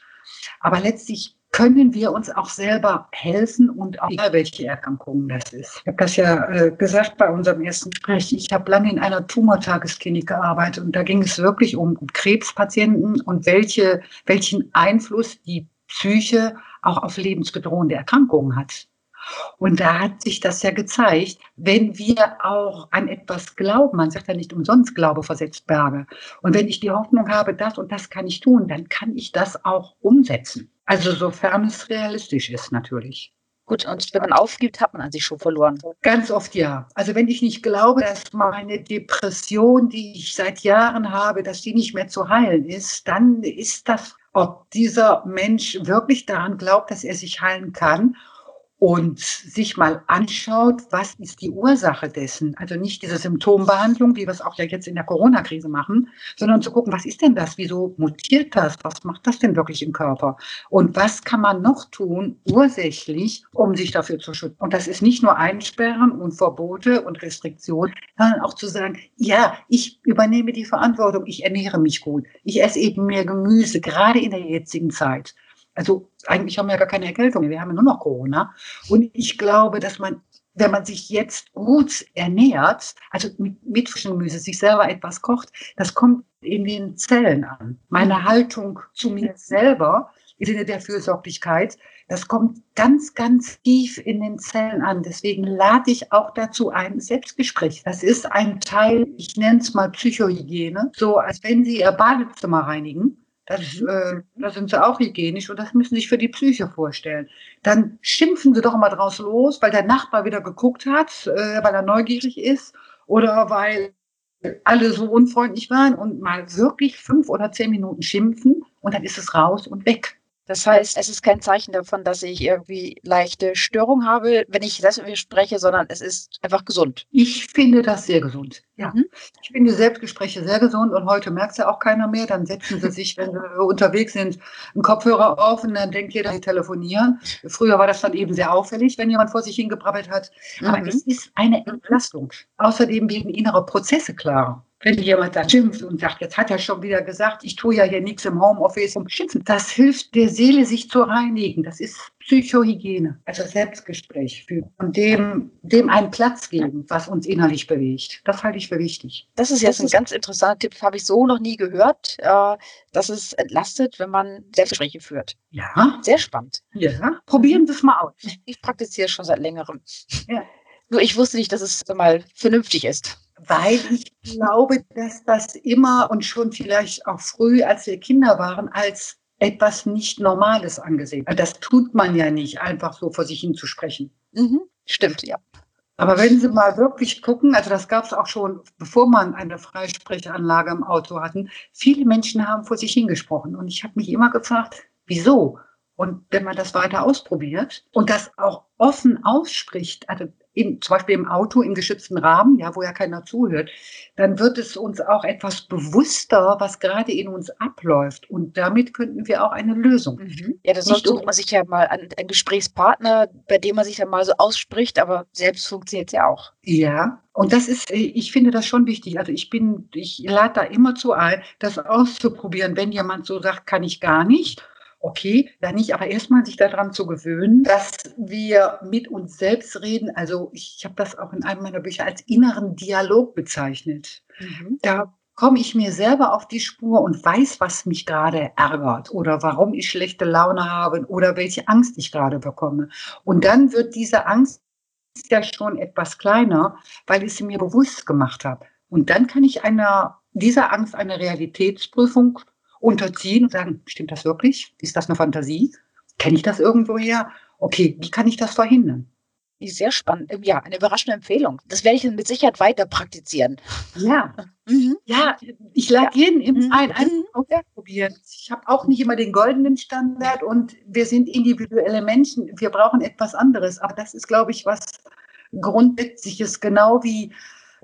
Speaker 3: Aber letztlich können wir uns auch selber helfen und auch egal welche Erkrankungen das ist. Ich habe das ja äh, gesagt bei unserem ersten Gespräch. Ich habe lange in einer Tumortagesklinik gearbeitet und da ging es wirklich um Krebspatienten und welche, welchen Einfluss die Psyche auch auf lebensbedrohende Erkrankungen hat. Und da hat sich das ja gezeigt, wenn wir auch an etwas glauben, man sagt ja nicht umsonst, Glaube versetzt Berge. Und wenn ich die Hoffnung habe, das und das kann ich tun, dann kann ich das auch umsetzen. Also sofern es realistisch ist natürlich.
Speaker 2: Gut, und wenn man aufgibt, hat man an sich schon verloren.
Speaker 3: Ganz oft ja. Also wenn ich nicht glaube, dass meine Depression, die ich seit Jahren habe, dass die nicht mehr zu heilen ist, dann ist das, ob dieser Mensch wirklich daran glaubt, dass er sich heilen kann und sich mal anschaut, was ist die Ursache dessen. Also nicht diese Symptombehandlung, wie wir es auch ja jetzt in der Corona-Krise machen, sondern zu gucken, was ist denn das? Wieso mutiert das? Was macht das denn wirklich im Körper? Und was kann man noch tun, ursächlich, um sich dafür zu schützen? Und das ist nicht nur Einsperren und Verbote und Restriktionen, sondern auch zu sagen, ja, ich übernehme die Verantwortung, ich ernähre mich gut, ich esse eben mehr Gemüse, gerade in der jetzigen Zeit. Also eigentlich haben wir ja gar keine Erkältung mehr, wir haben ja nur noch Corona. Und ich glaube, dass man, wenn man sich jetzt gut ernährt, also mit, mit Gemüse, sich selber etwas kocht, das kommt in den Zellen an. Meine Haltung zu mir selber im Sinne der Fürsorglichkeit, das kommt ganz, ganz tief in den Zellen an. Deswegen lade ich auch dazu ein Selbstgespräch. Das ist ein Teil, ich nenne es mal Psychohygiene, so als wenn Sie Ihr Badezimmer reinigen das, äh, da sind sie auch hygienisch und das müssen sie sich für die Psyche vorstellen. Dann schimpfen sie doch mal draus los, weil der Nachbar wieder geguckt hat, äh, weil er neugierig ist oder weil alle so unfreundlich waren und mal wirklich fünf oder zehn Minuten schimpfen und dann ist es raus und weg.
Speaker 2: Das heißt, es ist kein Zeichen davon, dass ich irgendwie leichte Störung habe, wenn ich mir spreche, sondern es ist einfach gesund.
Speaker 3: Ich finde das sehr gesund. Ja. Mhm. Ich finde Selbstgespräche sehr gesund und heute merkt es ja auch keiner mehr. Dann setzen sie sich, wenn sie unterwegs sind, einen Kopfhörer auf und dann denkt jeder, sie telefonieren. Früher war das dann eben sehr auffällig, wenn jemand vor sich hingebrabbelt hat. Aber mhm. es ist eine Entlastung. Außerdem werden innere Prozesse klarer wenn jemand dann schimpft und sagt, jetzt hat er schon wieder gesagt, ich tue ja hier nichts im Homeoffice um Schimpfen. Das hilft der Seele, sich zu reinigen. Das ist Psychohygiene, also Selbstgespräch führen und dem, dem einen Platz geben, was uns innerlich bewegt. Das halte ich für wichtig.
Speaker 2: Das ist jetzt das ein ganz interessanter Tipp, habe ich so noch nie gehört, äh, dass es entlastet, wenn man Selbstgespräche führt.
Speaker 3: Ja.
Speaker 2: Sehr spannend.
Speaker 3: Ja. Probieren Sie es mal aus.
Speaker 2: Ich praktiziere schon seit längerem. Ja. Nur ich wusste nicht, dass es mal vernünftig ist
Speaker 3: weil ich glaube, dass das immer und schon vielleicht auch früh, als wir Kinder waren, als etwas nicht Normales angesehen. Das tut man ja nicht, einfach so vor sich hin zu sprechen.
Speaker 2: Mhm. Stimmt, ja.
Speaker 3: Aber wenn Sie mal wirklich gucken, also das gab es auch schon, bevor man eine Freisprechanlage im Auto hatten, viele Menschen haben vor sich hingesprochen. Und ich habe mich immer gefragt, wieso? Und wenn man das weiter ausprobiert und das auch offen ausspricht, also in, zum Beispiel im Auto, im geschützten Rahmen, ja, wo ja keiner zuhört, dann wird es uns auch etwas bewusster, was gerade in uns abläuft. Und damit könnten wir auch eine Lösung.
Speaker 2: Mhm. Ja, da sucht man sich ja mal einen, einen Gesprächspartner, bei dem man sich dann mal so ausspricht, aber selbst funktioniert es ja auch.
Speaker 3: Ja, und das ist, ich finde das schon wichtig. Also ich bin, ich lade da immer zu ein, das auszuprobieren, wenn jemand so sagt, kann ich gar nicht okay, dann nicht, aber erstmal sich daran zu gewöhnen, dass wir mit uns selbst reden. Also ich habe das auch in einem meiner Bücher als inneren Dialog bezeichnet. Mhm. Da komme ich mir selber auf die Spur und weiß, was mich gerade ärgert oder warum ich schlechte Laune habe oder welche Angst ich gerade bekomme. Und dann wird diese Angst ja schon etwas kleiner, weil ich sie mir bewusst gemacht habe. Und dann kann ich einer, dieser Angst eine Realitätsprüfung unterziehen und sagen, stimmt das wirklich? Ist das eine Fantasie? Kenne ich das irgendwoher? Okay, wie kann ich das verhindern?
Speaker 2: Sehr spannend. Ja, eine überraschende Empfehlung. Das werde ich mit Sicherheit weiter praktizieren.
Speaker 3: Ja, mhm. ja ich lade ja. jeden im mhm. ein, einfach mhm. probieren. Ich habe auch nicht immer den goldenen Standard und wir sind individuelle Menschen. Wir brauchen etwas anderes. Aber das ist, glaube ich, was Grundsätzliches, genau wie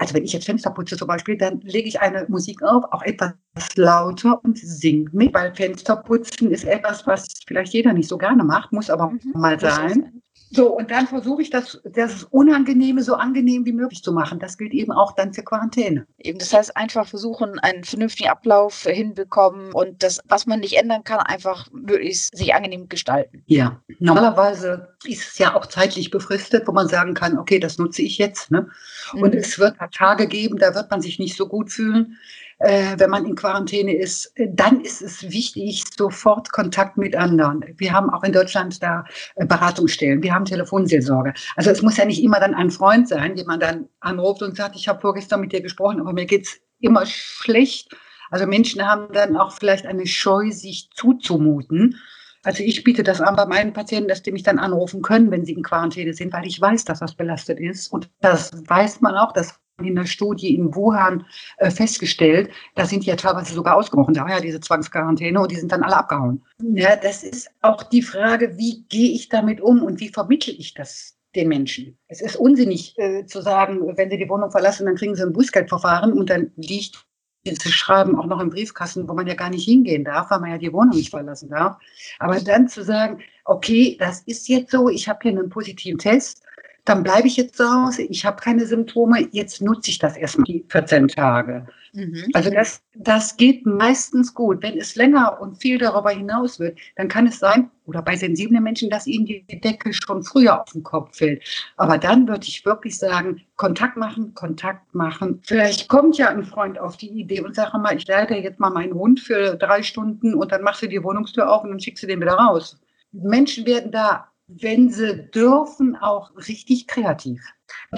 Speaker 3: also wenn ich jetzt Fenster putze zum Beispiel, dann lege ich eine Musik auf, auch etwas lauter und singe mit, weil Fensterputzen ist etwas, was vielleicht jeder nicht so gerne macht, muss aber mhm. mal sein. So, und dann versuche ich das, das Unangenehme so angenehm wie möglich zu machen. Das gilt eben auch dann für Quarantäne.
Speaker 2: Eben, das heißt, einfach versuchen, einen vernünftigen Ablauf hinbekommen und das, was man nicht ändern kann, einfach möglichst sich angenehm gestalten.
Speaker 3: Ja, normalerweise ist es ja auch zeitlich befristet, wo man sagen kann, okay, das nutze ich jetzt. Ne? Und mhm. es wird Tage geben, da wird man sich nicht so gut fühlen äh, wenn man in Quarantäne ist, äh, dann ist es wichtig, sofort Kontakt mit anderen. Wir haben auch in Deutschland da äh, Beratungsstellen, wir haben Telefonseelsorge. Also es muss ja nicht immer dann ein Freund sein, den man dann anruft und sagt, ich habe vorgestern mit dir gesprochen, aber mir geht's immer schlecht. Also Menschen haben dann auch vielleicht eine Scheu, sich zuzumuten. Also ich biete das an bei meinen Patienten, dass die mich dann anrufen können, wenn sie in Quarantäne sind, weil ich weiß, dass das belastet ist. Und das weiß man auch, das in der Studie in Wuhan äh, festgestellt, da sind ja teilweise sogar ausgebrochen. Da war ja diese Zwangsquarantäne und die sind dann alle abgehauen. Ja, das ist auch die Frage, wie gehe ich damit um und wie vermittle ich das den Menschen. Es ist unsinnig äh, zu sagen, wenn sie die Wohnung verlassen, dann kriegen sie ein Bußgeldverfahren und dann liegt zu schreiben, auch noch im Briefkasten, wo man ja gar nicht hingehen darf, weil man ja die Wohnung nicht verlassen darf. Aber dann zu sagen, okay, das ist jetzt so, ich habe hier einen positiven Test, dann bleibe ich jetzt zu Hause, ich habe keine Symptome, jetzt nutze ich das erstmal die 14 Tage. Mhm. Also das, das geht meistens gut. Wenn es länger und viel darüber hinaus wird, dann kann es sein, oder bei sensiblen Menschen, dass ihnen die Decke schon früher auf den Kopf fällt. Aber dann würde ich wirklich sagen, Kontakt machen, Kontakt machen. Vielleicht kommt ja ein Freund auf die Idee und sagt mal, ich leite jetzt mal meinen Hund für drei Stunden und dann machst du die Wohnungstür auf und dann schickst du den wieder raus. Menschen werden da wenn sie dürfen, auch richtig kreativ.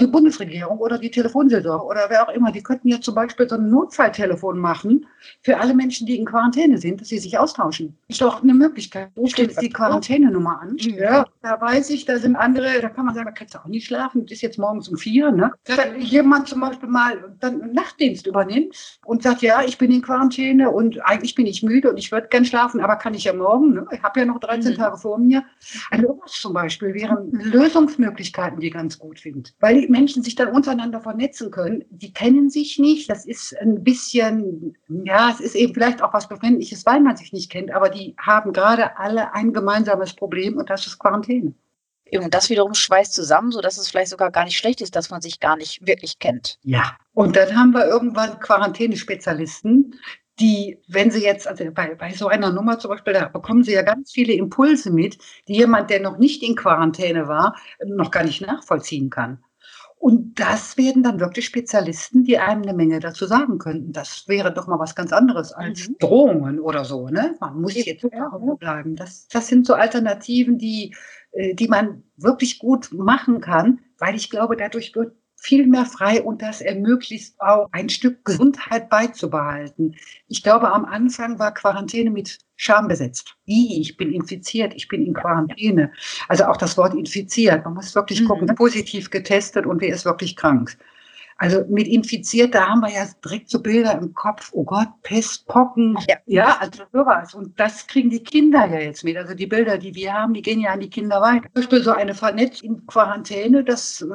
Speaker 3: Die Bundesregierung oder die Telefonseelsorge oder wer auch immer, die könnten ja zum Beispiel so ein Notfalltelefon machen für alle Menschen, die in Quarantäne sind, dass sie sich austauschen. Ist doch eine Möglichkeit. Ruft jetzt die Quarantänenummer an. Mhm. Ja, da weiß ich, da sind andere, da kann man sagen, da kannst du auch nicht schlafen, ist jetzt morgens um vier. Ne? Wenn jemand zum Beispiel mal dann Nachtdienst übernimmt und sagt, ja, ich bin in Quarantäne und eigentlich bin ich müde und ich würde gern schlafen, aber kann ich ja morgen. Ne? Ich habe ja noch 13 mhm. Tage vor mir. Also zum Beispiel wären Lösungsmöglichkeiten, die ganz gut sind weil die Menschen sich dann untereinander vernetzen können. Die kennen sich nicht. Das ist ein bisschen, ja, es ist eben vielleicht auch was Befremdliches, weil man sich nicht kennt, aber die haben gerade alle ein gemeinsames Problem und das ist Quarantäne.
Speaker 2: Und das wiederum schweißt zusammen, sodass es vielleicht sogar gar nicht schlecht ist, dass man sich gar nicht wirklich kennt.
Speaker 3: Ja, und dann haben wir irgendwann Quarantänespezialisten, die, wenn Sie jetzt, also bei, bei so einer Nummer zum Beispiel, da bekommen Sie ja ganz viele Impulse mit, die jemand, der noch nicht in Quarantäne war, noch gar nicht nachvollziehen kann. Und das werden dann wirklich Spezialisten, die einem eine Menge dazu sagen könnten. Das wäre doch mal was ganz anderes als mhm. Drohungen oder so. Ne? Man muss jetzt ja. bleiben. Das, das sind so Alternativen, die, äh, die man wirklich gut machen kann, weil ich glaube, dadurch wird viel mehr frei und das ermöglicht auch ein Stück Gesundheit beizubehalten. Ich glaube, am Anfang war Quarantäne mit Scham besetzt. I, ich bin infiziert, ich bin in Quarantäne. Also auch das Wort infiziert. Man muss wirklich mhm. gucken, positiv getestet und wer ist wirklich krank. Also mit infiziert, da haben wir ja direkt so Bilder im Kopf, oh Gott, Pest, Pocken, ja, ja also sowas. Und das kriegen die Kinder ja jetzt mit. Also die Bilder, die wir haben, die gehen ja an die Kinder weiter. Zum Beispiel so eine Vernetzt in Quarantäne, das, äh,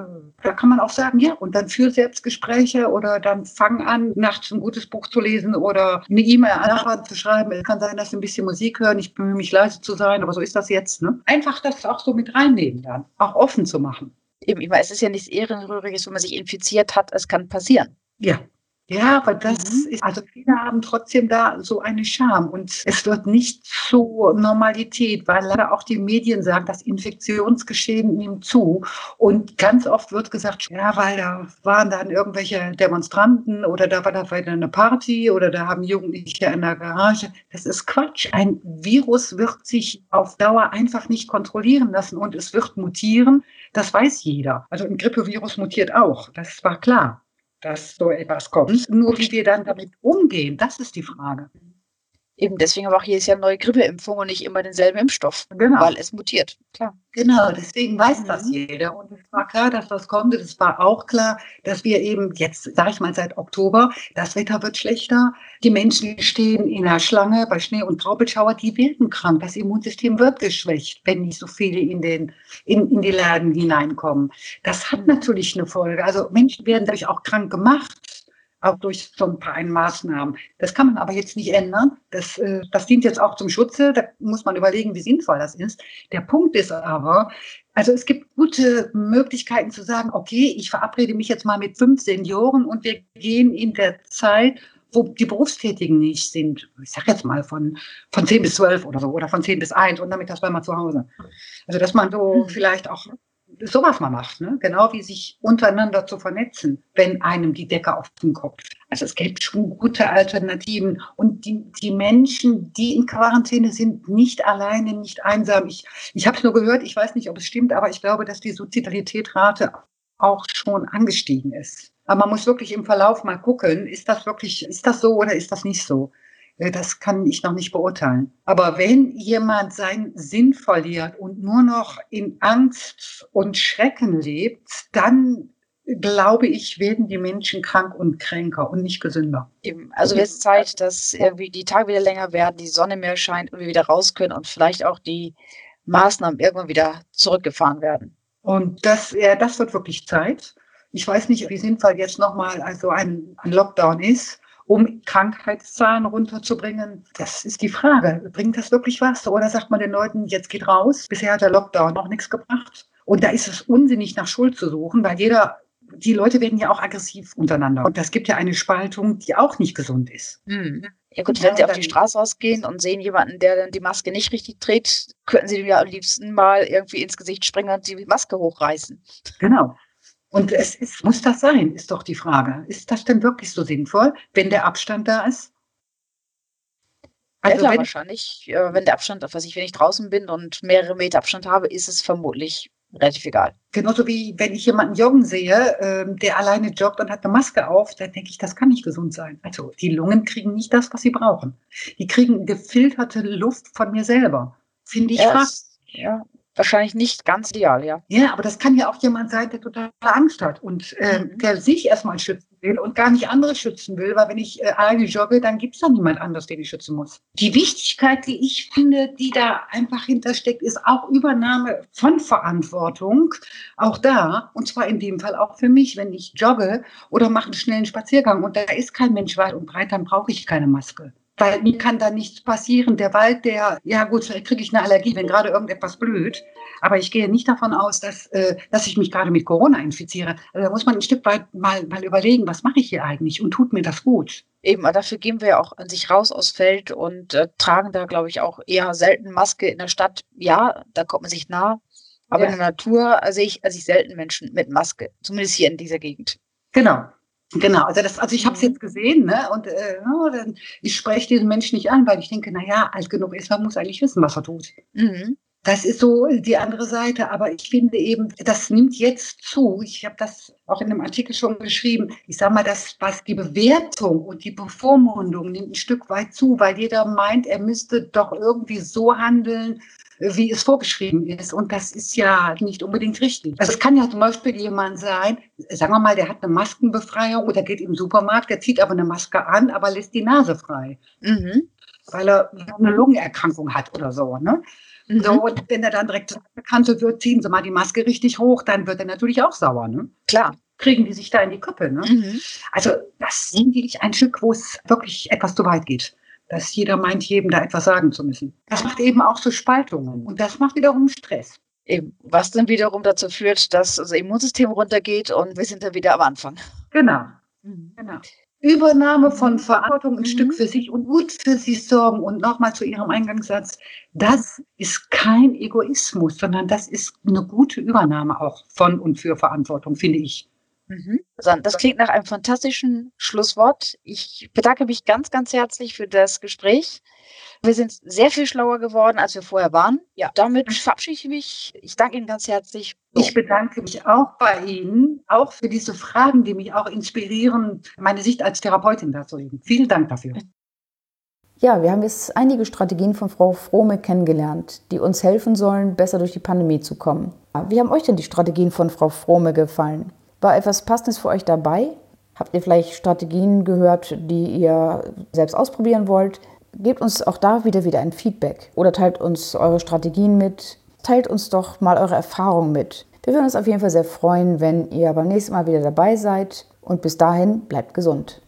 Speaker 3: da kann man auch sagen, ja, und dann für Selbstgespräche oder dann fang an, nachts ein gutes Buch zu lesen oder eine E-Mail an zu schreiben. Es kann sein, dass sie ein bisschen Musik hören, ich bemühe mich leise zu sein, aber so ist das jetzt. Ne? Einfach das auch so mit reinnehmen dann, auch offen zu machen
Speaker 2: eben, ich meine, es ist ja nichts Ehrenrühriges, wenn man sich infiziert hat, es kann passieren.
Speaker 3: Ja. Ja, aber das mhm. ist, also viele haben trotzdem da so eine Scham und es wird nicht zur Normalität, weil leider auch die Medien sagen, das Infektionsgeschehen nimmt zu. Und ganz oft wird gesagt, ja, weil da waren dann irgendwelche Demonstranten oder da war da weiter eine Party oder da haben Jugendliche in der Garage. Das ist Quatsch. Ein Virus wird sich auf Dauer einfach nicht kontrollieren lassen und es wird mutieren. Das weiß jeder. Also ein Grippevirus mutiert auch. Das war klar, dass so etwas kommt. Nur wie wir dann damit umgehen, das ist die Frage.
Speaker 2: Eben deswegen aber auch hier ist ja neue Grippeimpfung und nicht immer denselben Impfstoff, genau. weil es mutiert.
Speaker 3: Klar. Genau, deswegen weiß das mhm. jeder. Und es war klar, dass das kommt. Und es war auch klar, dass wir eben jetzt, sage ich mal, seit Oktober, das Wetter wird schlechter. Die Menschen stehen in der Schlange bei Schnee und Graupelschauer, die werden krank. Das Immunsystem wird geschwächt, wenn nicht so viele in, den, in, in die Laden hineinkommen. Das hat natürlich eine Folge. Also Menschen werden dadurch auch krank gemacht auch durch so ein paar Maßnahmen. Das kann man aber jetzt nicht ändern. Das, äh, das dient jetzt auch zum Schutze. Da muss man überlegen, wie sinnvoll das ist. Der Punkt ist aber, also es gibt gute Möglichkeiten zu sagen, okay, ich verabrede mich jetzt mal mit fünf Senioren und wir gehen in der Zeit, wo die Berufstätigen nicht sind, ich sag jetzt mal von, von 10 bis 12 oder so, oder von 10 bis 1 und damit das bei mal zu Hause. Also dass man so hm. vielleicht auch sowas mal macht, ne? genau wie sich untereinander zu vernetzen, wenn einem die Decke auf den Kopf. Also es gibt schon gute Alternativen und die, die Menschen, die in Quarantäne sind, nicht alleine, nicht einsam. Ich, ich habe es nur gehört, ich weiß nicht, ob es stimmt, aber ich glaube, dass die Sozialitätsrate auch schon angestiegen ist. Aber man muss wirklich im Verlauf mal gucken, ist das wirklich, ist das so oder ist das nicht so? Äh, das kann ich noch nicht beurteilen. Aber wenn jemand seinen Sinn verliert und nur noch in Angst und Schrecken lebt, dann glaube ich, werden die Menschen krank und kränker und nicht gesünder.
Speaker 2: Eben. Also es ist Zeit, dass irgendwie die Tage wieder länger werden, die Sonne mehr scheint und wir wieder raus können und vielleicht auch die Maßnahmen irgendwann wieder zurückgefahren werden.
Speaker 3: Und das, ja, das wird wirklich Zeit. Ich weiß nicht, wie sinnvoll jetzt nochmal also ein, ein Lockdown ist um Krankheitszahlen runterzubringen? Das ist die Frage. Bringt das wirklich was? Oder sagt man den Leuten, jetzt geht raus? Bisher hat der Lockdown noch nichts gebracht. Und da ist es unsinnig, nach Schuld zu suchen, weil jeder, die Leute werden ja auch aggressiv untereinander. Und das gibt ja eine Spaltung, die auch nicht gesund ist.
Speaker 2: Hm. Ja gut, wenn Sie auf die Straße rausgehen und sehen jemanden, der dann die Maske nicht richtig trägt, könnten Sie dem ja am liebsten mal irgendwie ins Gesicht springen und die Maske hochreißen.
Speaker 3: Genau. Und es ist, muss das sein, ist doch die Frage. Ist das denn wirklich so sinnvoll, wenn der Abstand da ist?
Speaker 2: Also ja, klar, wenn, wahrscheinlich, wenn der Abstand, was ich, wenn ich draußen bin und mehrere Meter Abstand habe, ist es vermutlich relativ egal.
Speaker 3: Genauso wie wenn ich jemanden joggen sehe, ähm, der alleine joggt und hat eine Maske auf, dann denke ich, das kann nicht gesund sein. Also die Lungen kriegen nicht das, was sie brauchen. Die kriegen gefilterte Luft von mir selber. Finde ich
Speaker 2: ja,
Speaker 3: fast.
Speaker 2: Ja, wahrscheinlich nicht ganz ideal, ja.
Speaker 3: Ja, aber das kann ja auch jemand sein, der total Angst hat und äh, mhm. der sich erstmal schützen will und gar nicht andere schützen will, weil wenn ich äh, alleine jogge, dann gibt es da niemand anders, den ich schützen muss. Die Wichtigkeit, die ich finde, die da einfach hintersteckt, ist auch Übernahme von Verantwortung, auch da, und zwar in dem Fall auch für mich, wenn ich jogge oder mache einen schnellen Spaziergang und da ist kein Mensch weit und breit, dann brauche ich keine Maske weil mir kann da nichts passieren. Der Wald, der, ja gut, vielleicht kriege ich eine Allergie, wenn gerade irgendetwas blüht. Aber ich gehe nicht davon aus, dass, äh, dass ich mich gerade mit Corona infiziere. Also da muss man ein Stück weit mal, mal überlegen, was mache ich hier eigentlich und tut mir das gut?
Speaker 2: Eben, dafür gehen wir ja auch an sich raus aus Feld und äh, tragen da, glaube ich, auch eher selten Maske in der Stadt. Ja, da kommt man sich nah. Aber ja. in der Natur sehe ich, also ich selten Menschen mit Maske, zumindest hier in dieser Gegend.
Speaker 3: Genau. Genau, also das, also ich habe es jetzt gesehen, ne? Und äh, ich spreche diesen Menschen nicht an, weil ich denke, naja, alt genug ist, man muss eigentlich wissen, was er tut. Mhm. Das ist so die andere Seite, aber ich finde eben, das nimmt jetzt zu. Ich habe das auch in einem Artikel schon geschrieben. Ich sage mal, das, was die Bewertung und die Bevormundung nimmt ein Stück weit zu, weil jeder meint, er müsste doch irgendwie so handeln, wie es vorgeschrieben ist. Und das ist ja nicht unbedingt richtig. Also es kann ja zum Beispiel jemand sein, sagen wir mal, der hat eine Maskenbefreiung oder geht im Supermarkt, der zieht aber eine Maske an, aber lässt die Nase frei. Mhm. Weil er eine Lungenerkrankung hat oder so. Ne? Mhm. So, und wenn er dann direkt Bekannte wird, ziehen Sie mal die Maske richtig hoch, dann wird er natürlich auch sauer. Ne?
Speaker 2: Klar.
Speaker 3: Kriegen die sich da in die Köppe. Ne? Mhm. Also das finde ich ein Stück, wo es wirklich etwas zu weit geht dass jeder meint, jedem da etwas sagen zu müssen. Das macht eben auch so Spaltungen und das macht wiederum Stress.
Speaker 2: Eben, was dann wiederum dazu führt, dass das Immunsystem runtergeht und wir sind dann wieder am Anfang.
Speaker 3: Genau. Mhm. genau. Übernahme von. Verantwortung ein mhm. Stück für sich und gut für sich sorgen. Und nochmal zu Ihrem Eingangssatz, das ist kein Egoismus, sondern das ist eine gute Übernahme auch von und für Verantwortung, finde ich.
Speaker 2: Mhm. Das klingt nach einem fantastischen Schlusswort. Ich bedanke mich ganz, ganz herzlich für das Gespräch. Wir sind sehr viel schlauer geworden, als wir vorher waren. Ja, damit verabschiede ich mich. Ich danke Ihnen ganz herzlich.
Speaker 3: Ich bedanke mich auch bei Ihnen, auch für diese Fragen, die mich auch inspirieren, meine Sicht als Therapeutin darzulegen. Vielen Dank dafür.
Speaker 1: Ja, wir haben jetzt einige Strategien von Frau Frohme kennengelernt, die uns helfen sollen, besser durch die Pandemie zu kommen. Wie haben euch denn die Strategien von Frau Frohme gefallen? War etwas Passendes für euch dabei? Habt ihr vielleicht Strategien gehört, die ihr selbst ausprobieren wollt? Gebt uns auch da wieder wieder ein Feedback oder teilt uns eure Strategien mit. Teilt uns doch mal eure Erfahrungen mit. Wir würden uns auf jeden Fall sehr freuen, wenn ihr beim nächsten Mal wieder dabei seid. Und bis dahin bleibt gesund.